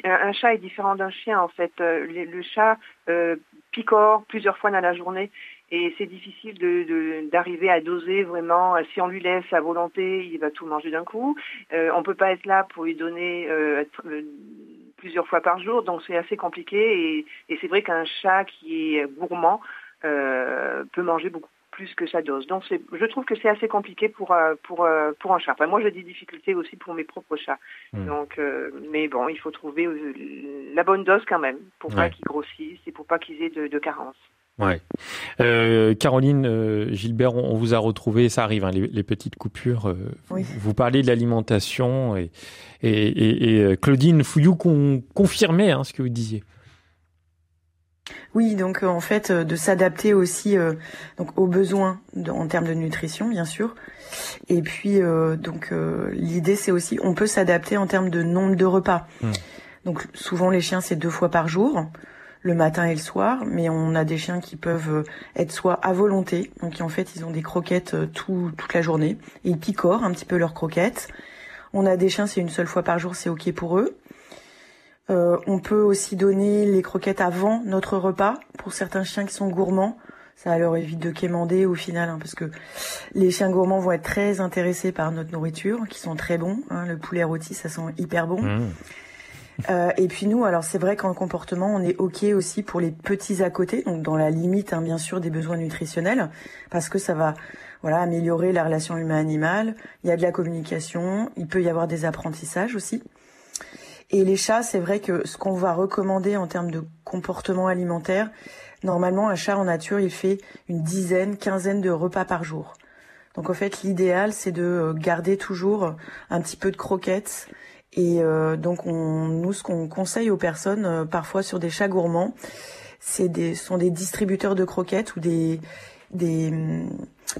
un, chat est différent d'un chien en fait. Euh, le chat euh, picore plusieurs fois dans la journée et c'est difficile d'arriver à doser vraiment. Euh, Si on lui laisse à volonté, il va tout manger d'un coup. Euh, on peut pas être là pour lui donner euh, euh, plusieurs fois par jour, donc c'est assez compliqué. Et, et c'est vrai qu'un chat qui est gourmand euh, peut manger beaucoup plus que sa dose. Donc c'est, je trouve que c'est assez compliqué pour euh, pour euh, pour un chat. Enfin, moi, j'ai des difficultés aussi pour mes propres chats. Hmm. Donc, euh, mais bon, il faut trouver la bonne dose quand même pour pas qu'ils grossissent et pour pas qu'ils aient de, de carence. Ouais. Euh, Caroline euh, Gilbert, on, on vous a retrouvé, ça arrive, hein, les, les petites coupures. euh, Oui. vous, vous parlez de l'alimentation et, et, et, et, Claudine Fouillou con- confirmait hein, ce que vous disiez. Oui, donc en fait, de s'adapter aussi donc aux besoins de- en termes de nutrition, bien sûr. Et puis, donc l'idée, c'est aussi, on peut s'adapter en termes de nombre de repas. Hmm. Donc souvent, les chiens, c'est deux fois par jour, le matin et le soir. Mais on a des chiens qui peuvent euh, être soit à volonté, donc en fait, ils ont des croquettes euh, tout, toute la journée. Ils picorent un petit peu leurs croquettes. On a des chiens, c'est une seule fois par jour, c'est ok pour eux. Euh, on peut aussi donner les croquettes avant notre repas pour certains chiens qui sont gourmands. Ça leur évite de quémander au final, hein, parce que les chiens gourmands vont être très intéressés par notre nourriture, qui sont très bons. hein. le poulet rôti, ça sent hyper bon. Mmh. Euh, et puis nous, alors c'est vrai qu'en comportement, on est ok aussi pour les petits à côté, donc dans la limite, hein, bien sûr, des besoins nutritionnels, parce que ça va, voilà, améliorer la relation humain-animal. Il y a de la communication, il peut y avoir des apprentissages aussi. Et les chats, c'est vrai que ce qu'on va recommander en termes de comportement alimentaire, normalement, un chat en nature, il fait une dizaine, quinzaine de repas par jour. Donc en fait, l'idéal, c'est de euh, garder toujours un petit peu de croquettes. Et euh, donc, on, nous, ce qu'on conseille aux personnes, euh, parfois sur des chats gourmands, c'est des, sont des distributeurs de croquettes ou des, des hum,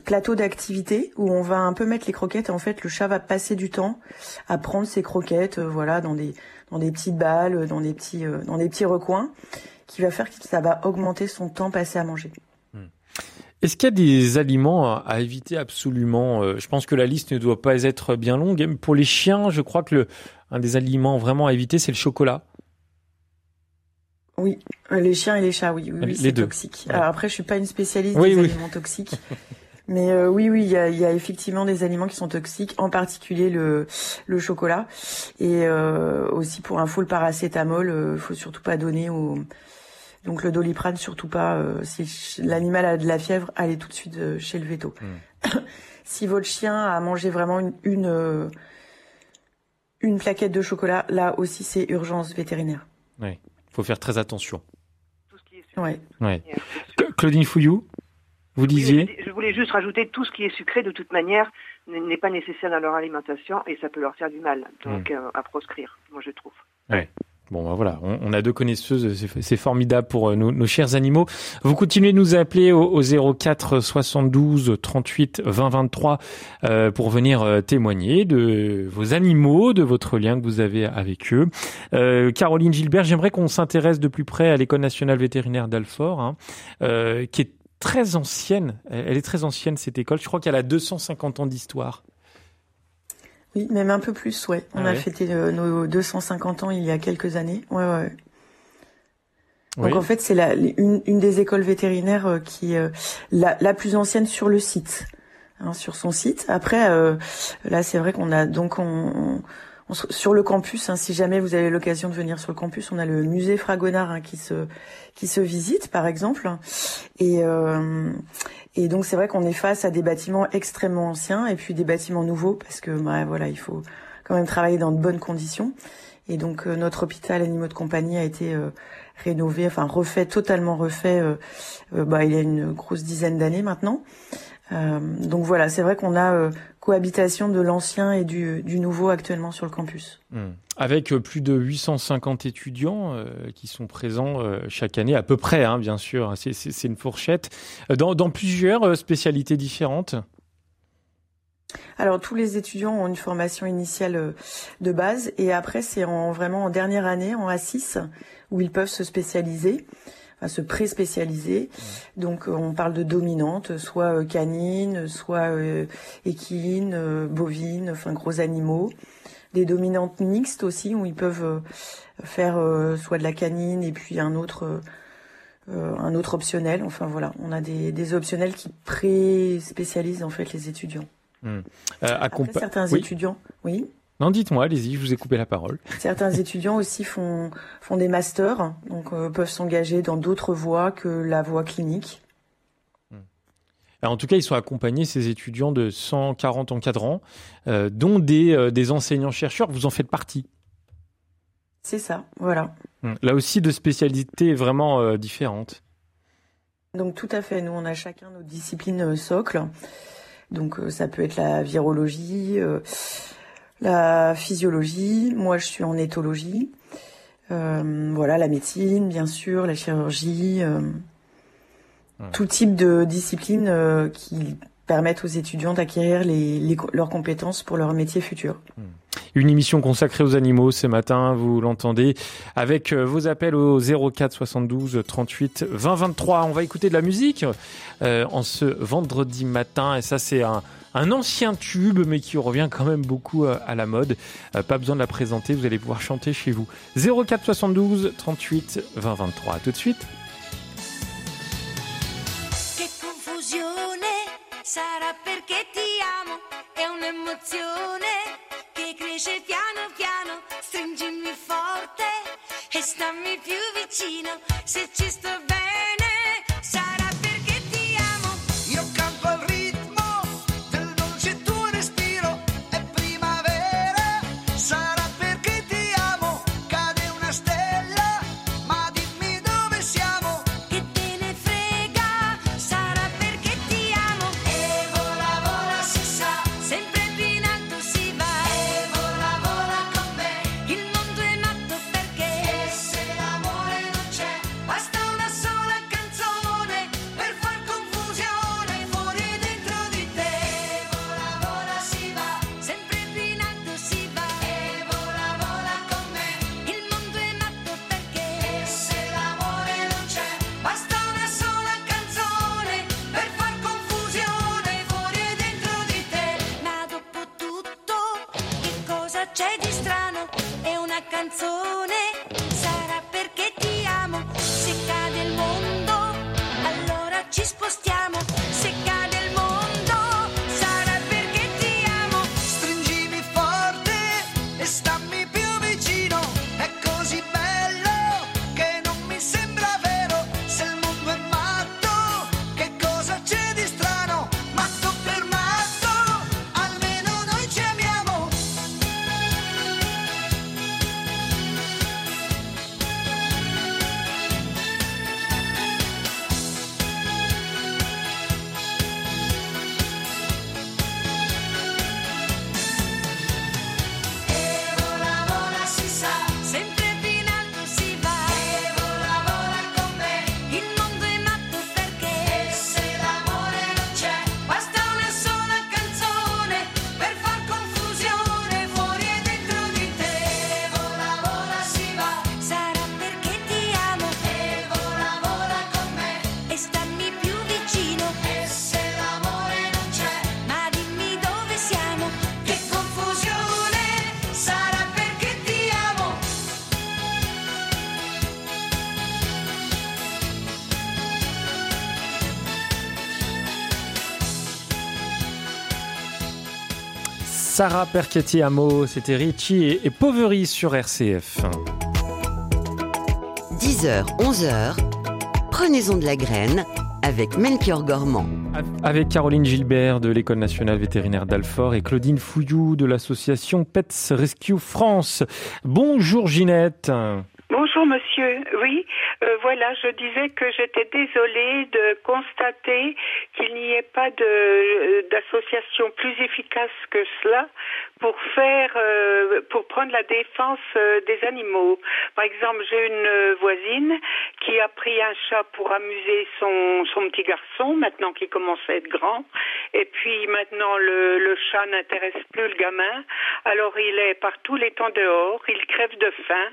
plateaux d'activité où on va un peu mettre les croquettes. Et en fait, le chat va passer du temps à prendre ses croquettes, euh, voilà, dans des dans des petites balles, dans des petits dans des petits recoins, qui va faire que ça va augmenter son temps passé à manger. Est-ce qu'il y a des aliments à, éviter absolument? Je pense que la liste ne doit pas être bien longue. Pour les chiens, je crois que le, un des aliments vraiment à éviter, c'est le chocolat. Oui, euh, les chiens et les chats, oui, oui, oui, Les c'est deux. toxique. Ouais. Alors après, je suis pas une spécialiste Oui, des oui. aliments toxiques, mais euh, oui, oui, il y a, il y a effectivement des aliments qui sont toxiques, en particulier le le chocolat et euh, aussi pour info le paracétamol, euh, faut surtout pas donner au donc le doliprane surtout pas. euh, si l'animal a de la fièvre, allez tout de suite chez le veto. si votre chien a mangé vraiment une une, euh, une plaquette de chocolat, là aussi c'est urgence vétérinaire. Oui, faut faire très attention. Ouais. Ouais. Cla- Claudine Fouillou, vous disiez Je voulais juste rajouter tout ce qui est sucré de toute manière n'est pas nécessaire dans leur alimentation et ça peut leur faire du mal. Donc Mm. euh, à proscrire, moi je trouve. Ouais. Bon, ben voilà, on, on a deux connaisseuses, c'est- formidable pour euh, nos, chers animaux. Vous continuez de nous appeler au, au 04 72 38 20 23 euh, pour venir euh, témoigner de vos animaux, de votre lien que vous avez avec eux. Euh, Caroline Gilbert, j'aimerais qu'on s'intéresse de plus près à l'École nationale vétérinaire d'Alfort, hein, qui est très ancienne. Elle est très ancienne, cette école. Je crois qu'elle a 250 ans d'histoire. Oui, même un peu plus, ouais. On Ah a ouais. fêté euh, nos 250 ans il y a quelques années. Ouais, ouais. Donc Oui. en fait, c'est la, une, une des écoles vétérinaires euh, qui euh, la, la plus ancienne sur le site, hein, sur son site. Après, euh, là, c'est vrai qu'on a donc on, sur le campus. hein, si jamais vous avez l'occasion de venir sur le campus, on a le musée Fragonard hein, qui se qui se visite, par exemple. Et euh, et donc c'est vrai qu'on est face à des bâtiments extrêmement anciens et puis des bâtiments nouveaux parce que bah, voilà, il faut quand même travailler dans de bonnes conditions. Et donc euh, notre hôpital animaux de compagnie a été euh, rénové, enfin refait, totalement refait. euh, bah, il y a une grosse dizaine d'années maintenant. Euh, donc voilà, c'est vrai qu'on a euh, cohabitation de l'ancien et du, du nouveau actuellement sur le campus. Hmm. Avec euh, plus de 850 étudiants euh, qui sont présents euh, chaque année, à peu près, hein, bien sûr, c'est- une fourchette, dans, dans plusieurs spécialités différentes? Alors tous les étudiants ont une formation initiale de base et après c'est en vraiment en dernière année en A6 où ils peuvent se spécialiser, enfin se pré-spécialiser. Donc euh, on parle de dominantes, soit euh, canines, soit euh, équines, bovines, enfin gros animaux. Des dominantes mixtes aussi où ils peuvent faire soit de la canine et puis un autre un autre optionnel. Enfin voilà, on a des, des optionnels qui pré-spécialisent en fait les étudiants. Hmm. Euh, Après, certains Oui. étudiants, oui, Non, dites-moi, allez-y, je vous ai coupé la parole. certains étudiants aussi font font des masters, donc euh, peuvent s'engager dans d'autres voies que la voie clinique. Alors, en tout cas, ils sont accompagnés, ces étudiants, de 140 encadrants, euh, dont des, euh, des enseignants-chercheurs. Vous en faites partie. C'est ça, voilà. Hmm. Là aussi, de spécialités vraiment différentes. Donc tout à fait, nous on a chacun nos disciplines socles. Donc ça peut être la virologie, la physiologie. Moi je suis en éthologie. Euh, voilà, la médecine, bien sûr, la chirurgie, euh, tout type de disciplines euh, qui permettent aux étudiants d'acquérir les, les- leurs compétences pour leur métier futur. Une émission consacrée aux animaux ce matin, vous l'entendez, avec euh, vos appels au 04 72 38 20 23. On va écouter de la musique euh, en ce vendredi matin, et ça c'est un, ancien tube, mais qui revient quand même beaucoup euh, à la mode. Pas besoin de la présenter, vous allez pouvoir chanter chez vous. 04 72 38 20 23. À tout de suite. Cresce piano piano, stringimi forte e stammi più vicino, se ci sto bene Sarah Perchetti Amo, c'était Richie et, Poveri sur RCF. 10h, 11h, prenez-en de la graine avec Melchior Gormand. Avec Caroline Gilbert de l'École nationale vétérinaire d'Alfort et Claudine Fouillou de l'association Pets Rescue France. Bonjour Ginette. Bonjour monsieur, oui, euh, voilà, je disais que j'étais désolée de constater qu'il n'y ait pas d'association plus efficace que cela pour faire euh, pour prendre la défense euh, des animaux. Par exemple, j'ai une voisine qui a pris un chat pour amuser son petit garçon maintenant qu'il commence à être grand et puis maintenant le chat n'intéresse plus le gamin. Alors il est par tous les temps dehors, il crève de faim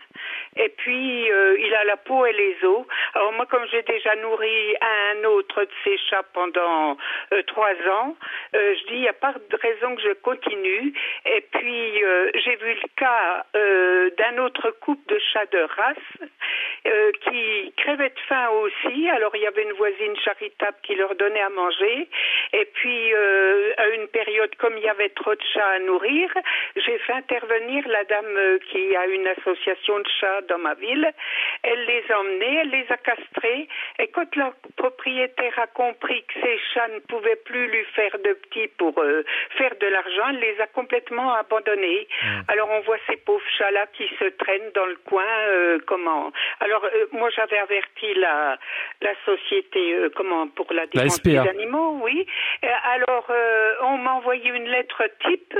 et puis euh, il a la peau et les os. Alors moi, comme j'ai déjà nourri un autre de ces chats pendant euh, trois ans, euh, je dis il n'y a pas de raison que je continue. Et puis j'ai vu le cas d'un autre couple de chats de race qui crevaient de faim aussi. Alors il y avait une voisine charitable qui leur donnait à manger. Et puis à une période, comme il y avait trop de chats à nourrir, j'ai fait intervenir la dame qui a une association de chats dans ma ville. Elle les a emmenés, elle les a castrés. Et quand la propriétaire a compris que ces chats ne pouvaient plus lui faire de petits pour euh, faire de l'argent, elle les a complètement abandonnés. Alors on voit ces pauvres chats-là qui se traînent dans le coin. euh, comment Alors euh, moi j'avais averti la la société euh, comment pour la défense SPA. des animaux, oui. Euh, Alors euh, on m'a envoyé une lettre type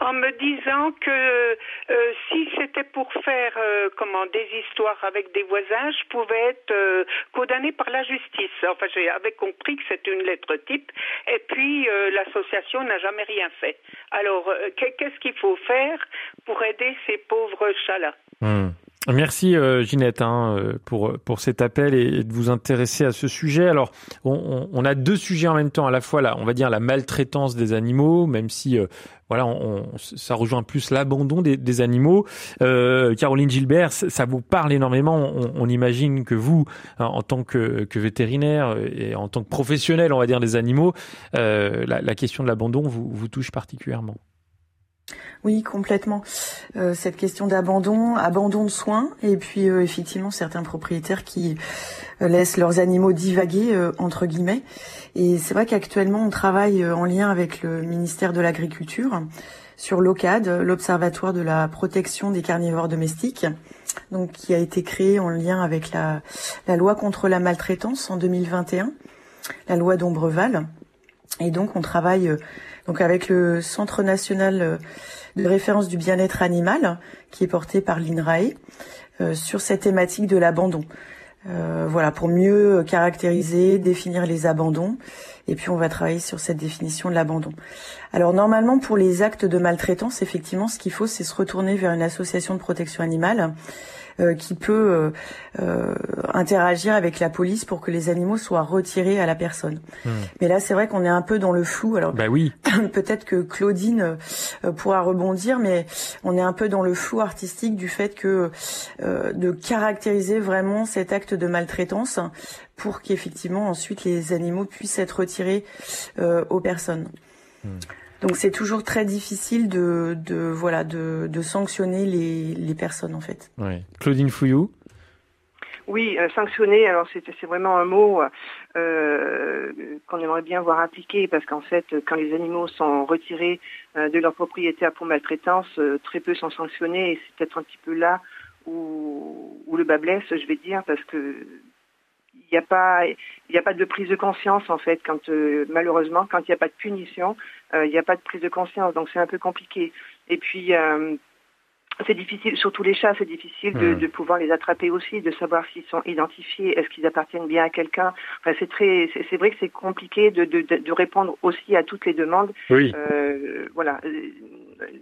en me disant que euh, si c'était pour faire euh, comment des avec des voisins, je pouvais être euh, condamnée par la justice. Enfin, j'avais compris que c'était une lettre type. Et puis euh, l'association n'a jamais rien fait. Alors euh, qu'est- qu'est-ce qu'il faut faire pour aider ces pauvres chats-là? Hmm. Merci euh, Ginette hein, euh, pour pour cet appel et, de vous intéresser à ce sujet. Alors on, on- a deux sujets en même temps, à la fois la, on va dire la maltraitance des animaux, même si euh, voilà, on, ça rejoint plus l'abandon des, animaux. Euh, Caroline Gilbert, ça vous parle énormément. On, imagine que vous, hein, en tant que, vétérinaire et en tant que professionnel, on va dire des animaux, euh, la, question de l'abandon vous touche particulièrement. Oui, complètement. Euh, cette question d'abandon, abandon de soins, et puis euh, effectivement certains propriétaires qui euh, laissent leurs animaux divaguer euh, entre guillemets. Et c'est vrai qu'actuellement on travaille euh, en lien avec le ministère de l'Agriculture sur l'OCAD, l'Observatoire de la protection des carnivores domestiques, donc qui a été créé en lien avec la, la loi contre la maltraitance en 2021, la loi d'Ombreval. Et donc on travaille euh, donc avec le Centre national euh, de référence du bien-être animal, qui est porté par l'INRAE, euh, sur cette thématique de l'abandon. Voilà, pour mieux caractériser, définir les abandons, et puis on va travailler sur cette définition de l'abandon. Alors normalement, pour les actes de maltraitance, effectivement, ce qu'il faut, c'est se retourner vers une association de protection animale qui peut euh, euh, interagir avec la police pour que les animaux soient retirés à la personne. Hmm. Mais là, c'est vrai qu'on est un peu dans le flou. Alors, Bah oui. peut-être que Claudine euh, pourra rebondir, mais on est un peu dans le flou artistique du fait que euh, de caractériser vraiment cet acte de maltraitance pour qu'effectivement ensuite les animaux puissent être retirés euh, aux personnes. Donc c'est toujours très difficile de, de voilà de, de sanctionner les, les personnes en fait. Ouais. Claudine Fouillou. Oui, euh, sanctionner, alors c'est c'est vraiment un mot euh, qu'on aimerait bien voir appliqué parce qu'en fait, quand les animaux sont retirés euh, de leur propriétaire pour maltraitance, euh, très peu sont sanctionnés et c'est peut-être un petit peu là où, où le bas blesse, je vais dire, parce que n'y a pas il n'y a pas de prise de conscience en fait quand euh, malheureusement quand il n'y a pas de punition euh, il n'y a pas de prise de conscience donc c'est un peu compliqué et puis euh, c'est difficile, surtout les chats, c'est difficile de, Mhm. de pouvoir les attraper aussi, de savoir s'ils sont identifiés, est-ce qu'ils appartiennent bien à quelqu'un. Enfin, c'est très, c'est c'est vrai que c'est compliqué de, de, de- répondre aussi à toutes les demandes. Oui. Euh, voilà, Euh,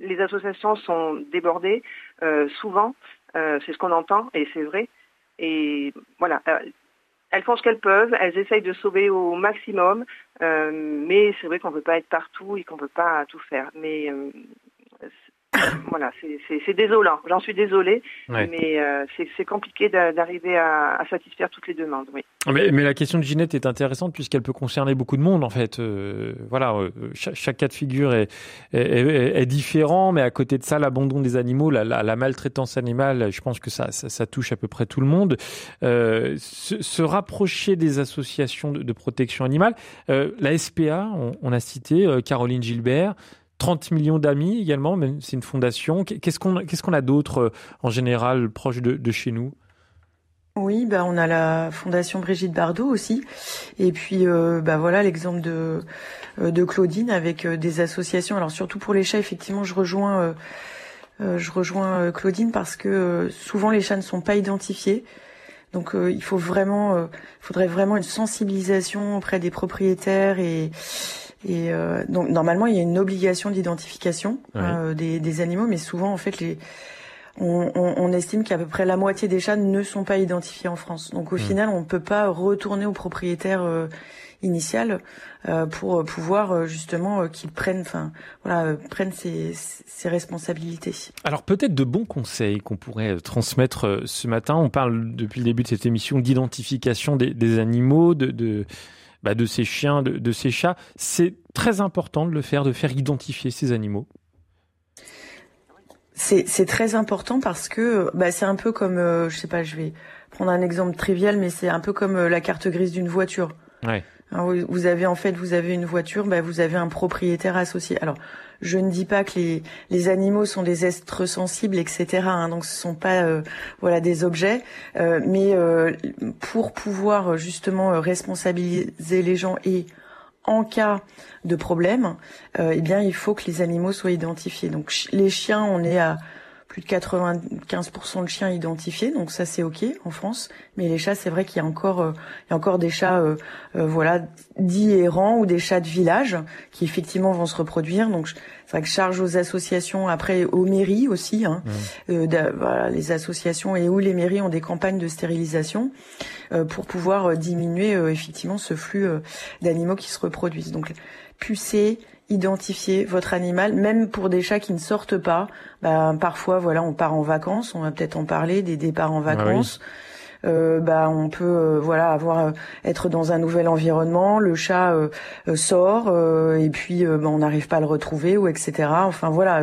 les associations sont débordées euh, souvent, euh, c'est ce qu'on entend et c'est vrai. Et voilà, euh, elles font ce qu'elles peuvent, elles essayent de sauver au maximum, euh, mais c'est vrai qu'on ne peut pas être partout et qu'on ne peut pas tout faire. Euh, voilà, c'est- désolant. J'en suis désolée, Ouais. mais euh, c'est compliqué d'a- d'arriver à, à satisfaire toutes les demandes. Oui. Mais, mais la question de Ginette est intéressante puisqu'elle peut concerner beaucoup de monde en fait. Euh, voilà, euh, chaque, chaque cas de figure est, est, est- est différent, mais à côté de ça, l'abandon des animaux, la, la, la maltraitance animale, je pense que ça, ça, ça touche à peu près tout le monde. Se, se rapprocher des associations de, de protection animale, la SPA, on, on a cité Caroline Gilbert. 30 millions d'amis également, même c'est une fondation. Qu'est-ce qu'on qu'est-ce qu'on a d'autre euh, en général proche de, de chez nous? Oui, bah on a la fondation Brigitte Bardot aussi, et puis euh, bah voilà l'exemple de euh, de Claudine avec euh, des associations. Alors surtout pour les chats, effectivement, je rejoins euh, je rejoins Claudine parce que souvent les chats ne sont pas identifiés. Donc euh, il faut vraiment, euh, faudrait vraiment une sensibilisation auprès des propriétaires et et euh, donc normalement il y a une obligation d'identification Ouais. euh, des, des animaux, mais souvent en fait les on, on- on estime qu'à peu près la moitié des chats ne sont pas identifiés en France. Donc au Hmm. final, on ne peut pas retourner au propriétaire euh, initial euh, pour pouvoir euh, justement euh, qu'il prenne, enfin voilà, euh, prenne ses, ses responsabilités. Alors peut-être de bons conseils qu'on pourrait euh, transmettre euh, ce matin. On parle depuis le début de cette émission d'identification des, des animaux, de, de, bah, de ces chiens, de, de ces chats. C'est très important de le faire, de faire identifier ces animaux. C'est très important parce que bah, c'est un peu comme, euh, je sais pas, je vais prendre un exemple trivial, mais c'est un peu comme euh, la carte grise d'une voiture. Ouais. Hein, vous, vous avez en fait, vous avez une voiture, bah, vous avez un propriétaire associé. Alors, je ne dis pas que les, animaux sont des êtres sensibles, etc. hein, donc ce sont pas euh, voilà des objets, euh, mais euh, pour pouvoir justement responsabiliser les gens et en cas de problème, eh bien il faut que les animaux soient identifiés. Donc les chiens, on est à plus de 95% de chiens identifiés, donc ça c'est ok en France. Mais les chats, c'est vrai qu'il y a encore, euh, il y a encore des chats, euh, euh, voilà, dits errants ou des chats de village qui effectivement vont se reproduire. Donc c'est vrai que charge aux associations, après aux mairies aussi, hein, euh, d'a- voilà, les associations et où les mairies ont des campagnes de stérilisation euh, pour pouvoir euh, diminuer euh, effectivement ce flux euh, d'animaux qui se reproduisent. Donc pucer, identifier votre animal, même pour des chats qui ne sortent pas. Bah, parfois, voilà, on part en vacances, on va peut-être en parler des départs en Ah oui. vacances. Euh, bah, on peut euh, voilà avoir euh, être dans un nouvel environnement, le chat euh, sort euh, et puis bah, on n'arrive pas à le retrouver ou etc. Enfin voilà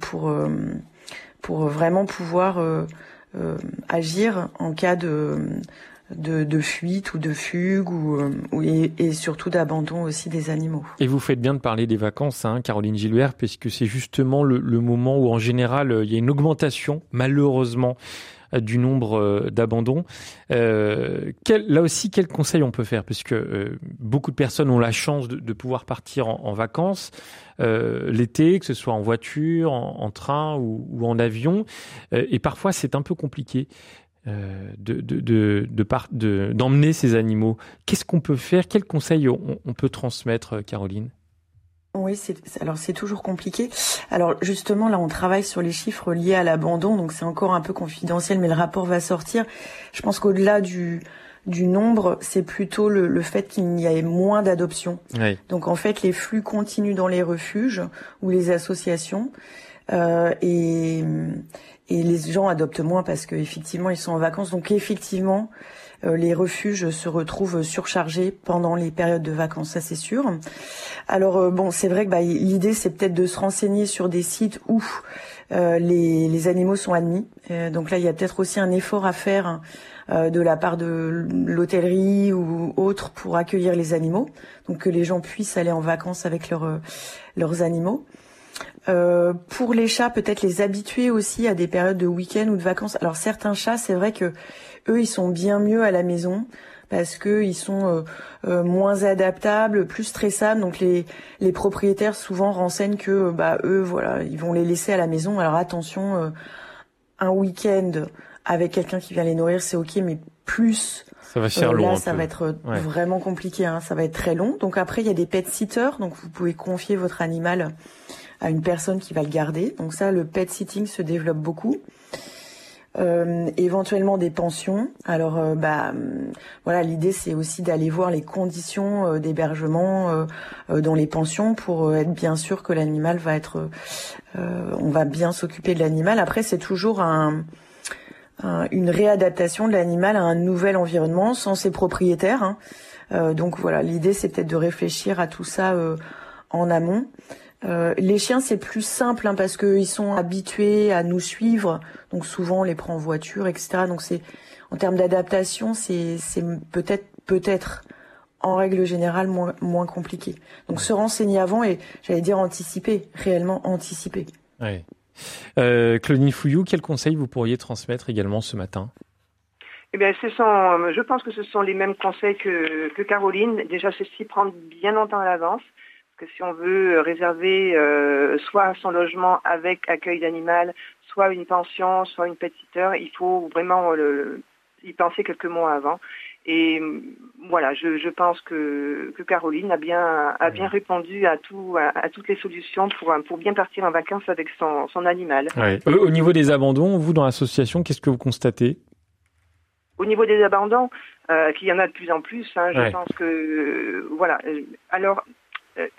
pour euh, pour vraiment pouvoir agir en cas de de, de fuite ou de fugue ou, euh, ou- et, et surtout d'abandon aussi des animaux. Et vous faites bien de parler des vacances, hein, Caroline Gilbert, puisque c'est justement le, le moment où en général euh, il y a une augmentation, malheureusement, euh, du nombre d'abandons. Euh, quel- là aussi, quels conseils on peut faire? Puisque euh, beaucoup de personnes ont la chance de, de pouvoir partir en, vacances euh, l'été, que ce soit en voiture, en, train ou, ou en avion. Et parfois, c'est un peu compliqué. Euh, de, d'emmener ces animaux. Qu'est-ce qu'on peut faire? Quels conseils on, on peut transmettre, euh, Caroline? Oui, c'est alors c'est toujours compliqué. Alors justement là, on travaille sur les chiffres liés à l'abandon, donc c'est encore un peu confidentiel, mais le rapport va sortir. Je pense qu'au-delà du du nombre, c'est plutôt le, le fait qu'il y ait moins d'adoptions. Oui. Donc en fait, les flux continuent dans les refuges ou les associations. Euh, et, les gens adoptent moins parce qu'effectivement ils sont en vacances. Donc effectivement, euh, les refuges se retrouvent surchargés pendant les périodes de vacances, ça c'est sûr. Alors euh, bon, c'est vrai que bah, l'idée c'est peut-être de se renseigner sur des sites où euh, les, animaux sont admis. Donc là, il y a peut-être aussi un effort à faire de la part de l'hôtellerie ou autre pour accueillir les animaux, donc que les gens puissent aller en vacances avec leurs leurs animaux. Euh, pour les chats, peut-être les habituer aussi à des périodes de week-end ou de vacances. Alors certains chats, c'est vrai que eux, ils sont bien mieux à la maison parce que ils sont euh, euh, moins adaptables, plus stressables. Donc les les propriétaires souvent renseignent que bah eux, voilà, ils vont les laisser à la maison. Alors attention, euh, un week-end avec quelqu'un qui vient les nourrir, c'est ok, mais plus Ça va faire euh, long Là, ça peu. va être Ouais. vraiment compliqué. Hein. Ça va être très long. Donc après, il y a des pet sitters. Donc vous pouvez confier votre animal à une personne qui va le garder. Donc ça, le pet sitting se développe beaucoup. Euh, éventuellement des pensions. Alors, euh, bah, hum, voilà, l'idée c'est aussi d'aller voir les conditions euh, d'hébergement dans les pensions pour être bien sûr que l'animal va être, on va bien s'occuper de l'animal. Après, c'est toujours un, un- une réadaptation de l'animal à un nouvel environnement sans ses propriétaires. hein. Donc voilà, l'idée c'est peut-être de réfléchir à tout ça en amont. Euh, les chiens c'est plus simple hein, parce qu'ils sont habitués à nous suivre, donc souvent on les prend en voiture, etc. Donc c'est en termes d'adaptation c'est c'est peut-être peut-être en règle générale moins moins compliqué. Donc se renseigner avant et j'allais dire anticiper, réellement anticiper. Ouais. Euh, Claudine Fouillou, quel conseil vous pourriez transmettre également ce matin? Eh bien, ce sont, je pense que ce sont les mêmes conseils que, que Caroline. Déjà, c'est s'y prendre bien longtemps à l'avance. Que si on veut réserver euh, soit son logement avec accueil d'animal, soit une pension, soit une petite sitter, il faut vraiment le, y penser quelques mois avant. Et euh, voilà, je, je pense que, que Caroline a bien, a bien répondu à, tout, à, à toutes les solutions pour, pour bien partir en vacances avec son, son animal. Ouais. Au au niveau des abandons, vous dans l'association, qu'est-ce que vous constatez? Au niveau des abandons, euh, qu'il y en a de plus en plus, hein, je Ouais. pense que euh, voilà. Euh, Alors, euh,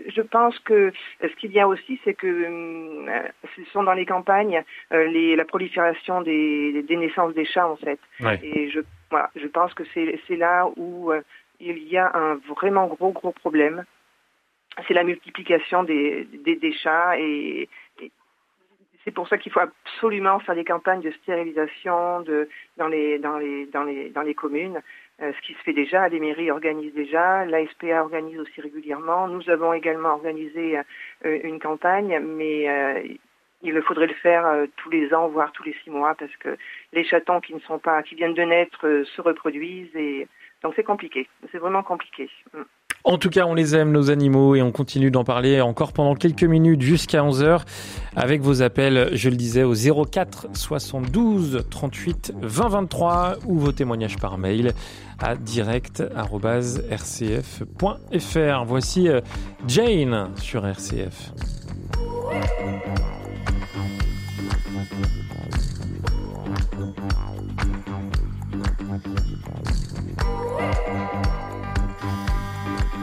je pense que euh, ce qu'il y a aussi, c'est que hum, euh, ce sont dans les campagnes euh, les, la prolifération des, des naissances des chats en fait. Ouais. Et je voilà, je pense que c'est c'est là où euh, il y a un vraiment gros gros problème. C'est la multiplication des, des, des chats et, et c'est pour ça qu'il faut absolument faire des campagnes de stérilisation de, dans, les, dans, les, dans, les, dans les communes, euh, ce qui se fait déjà, les mairies organisent déjà, l'ASPA organise aussi régulièrement. Nous avons également organisé euh, une campagne, mais euh, il faudrait le faire tous les ans, voire tous les six mois, parce que les chatons qui ne sont pas, qui viennent de naître, se reproduisent et donc c'est compliqué. C'est vraiment compliqué. En tout cas, on les aime, nos animaux, et on continue d'en parler encore pendant quelques minutes jusqu'à 11h avec vos appels, je le disais, au 04 72 38 20 23 ou vos témoignages par mail à direct.rcf.fr. Voici euh, Jane sur RCF.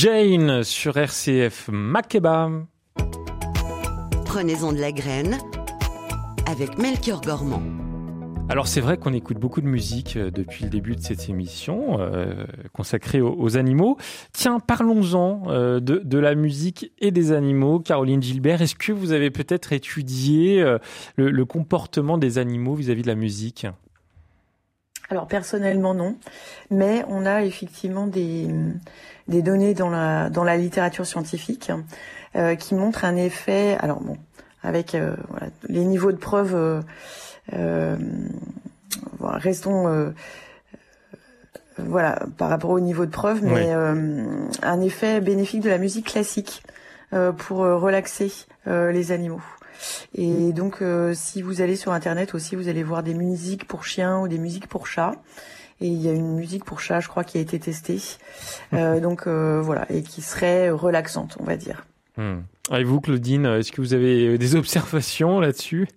Jane sur RCF Makeba. Prenez-en de la graine avec Melchior Gormand. Alors c'est vrai qu'on écoute beaucoup de musique euh, depuis le début de cette émission euh, consacrée aux, aux animaux. Tiens, parlons-en euh, de, la musique et des animaux. Caroline Gilbert, est-ce que vous avez peut-être étudié le comportement des animaux vis-à-vis de la musique? Alors personnellement non, mais on a effectivement des, des données dans la, dans la littérature scientifique euh, qui montrent un effet, alors bon, avec euh, voilà, les niveaux de preuve, euh, restons voilà par rapport au niveau de preuve, mais Oui. euh, un effet bénéfique de la musique classique euh, pour relaxer euh, les animaux. Et donc, euh, si vous allez sur Internet aussi, vous allez voir des musiques pour chiens ou des musiques pour chats. Et il y a une musique pour chat, je crois, qui a été testée. Euh, donc euh, voilà, et qui serait relaxante, on va dire. Hmm. Et vous, Claudine, est-ce que vous avez des observations là-dessus?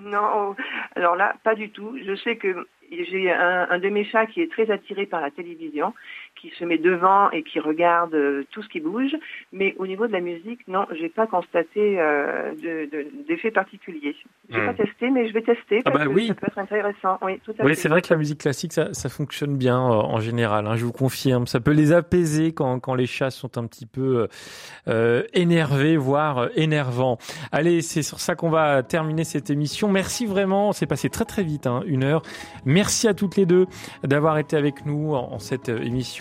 Non, alors là, pas du tout. Je sais que j'ai un, un de mes chats qui est très attiré par la télévision, qui se met devant et qui regarde euh, tout ce qui bouge. Mais au niveau de la musique, non, j'ai pas constaté euh, de- de- d'effet particulier. J'ai Hmm. pas testé, mais je vais tester Ah parce bah que oui. ça peut être intéressant. Oui, tout à Oui, c'est vrai que la musique classique, ça, ça fonctionne bien euh, en général. hein, je vous confirme, ça peut les apaiser quand, quand les chats sont un petit peu énervés, voire énervants. Allez, c'est sur ça qu'on va terminer cette émission. Merci vraiment, c'est passé très très vite, hein, une heure. Merci à toutes les deux d'avoir été avec nous en, en cette euh,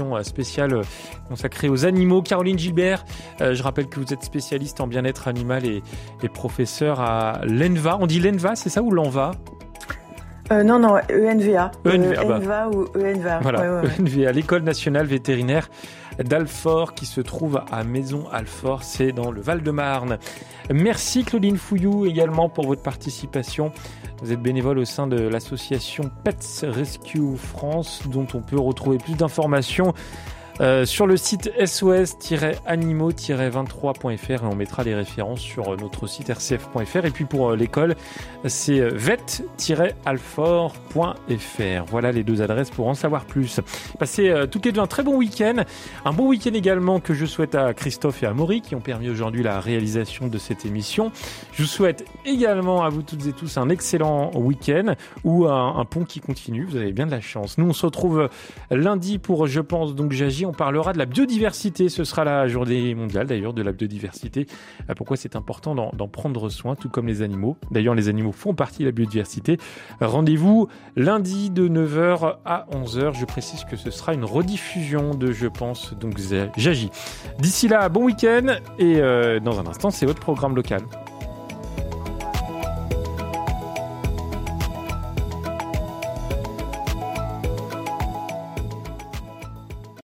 émission euh, spéciale euh, consacrée aux animaux. Caroline Gilbert, euh, je rappelle que vous êtes spécialiste en bien-être animal et, et professeur à l'ENVA. On dit l'ENVA, c'est ça ou l'ENVA? Euh, non, non, ENVA. ENVA, bah. ENVA ou ENVA. Voilà, Ouais, ouais, ouais. ENVA, l'école nationale vétérinaire d'Alfort qui se trouve à Maison Alfort, c'est dans le Val-de-Marne. Merci Claudine Fouillou également pour votre participation. Vous êtes bénévole au sein de l'association Pets Rescue France dont on peut retrouver plus d'informations euh, sur le site sos-animaux-23.fr et on mettra les références sur euh, notre site rcf.fr et puis pour euh, l'école c'est vet-alfort.fr voilà les deux adresses pour en savoir plus. Passez euh, toutes les deux un très bon week-end. Un bon week-end également que je souhaite à Christophe et à Maury qui ont permis aujourd'hui la réalisation de cette émission. Je vous souhaite également à vous toutes et tous un excellent week-end ou un, un pont qui continue. Vous avez bien de la chance. Nous on se retrouve lundi pour je pense donc j'agis on parlera de la biodiversité. Ce sera la journée mondiale d'ailleurs de la biodiversité. Euh, pourquoi c'est important d'en prendre soin tout comme les animaux? D'ailleurs les animaux font partie de la biodiversité. Rendez-vous lundi de 9h à 11h je précise que ce sera une rediffusion de je pense donc j'agis d'ici là bon week-end et euh, dans un instant c'est votre programme local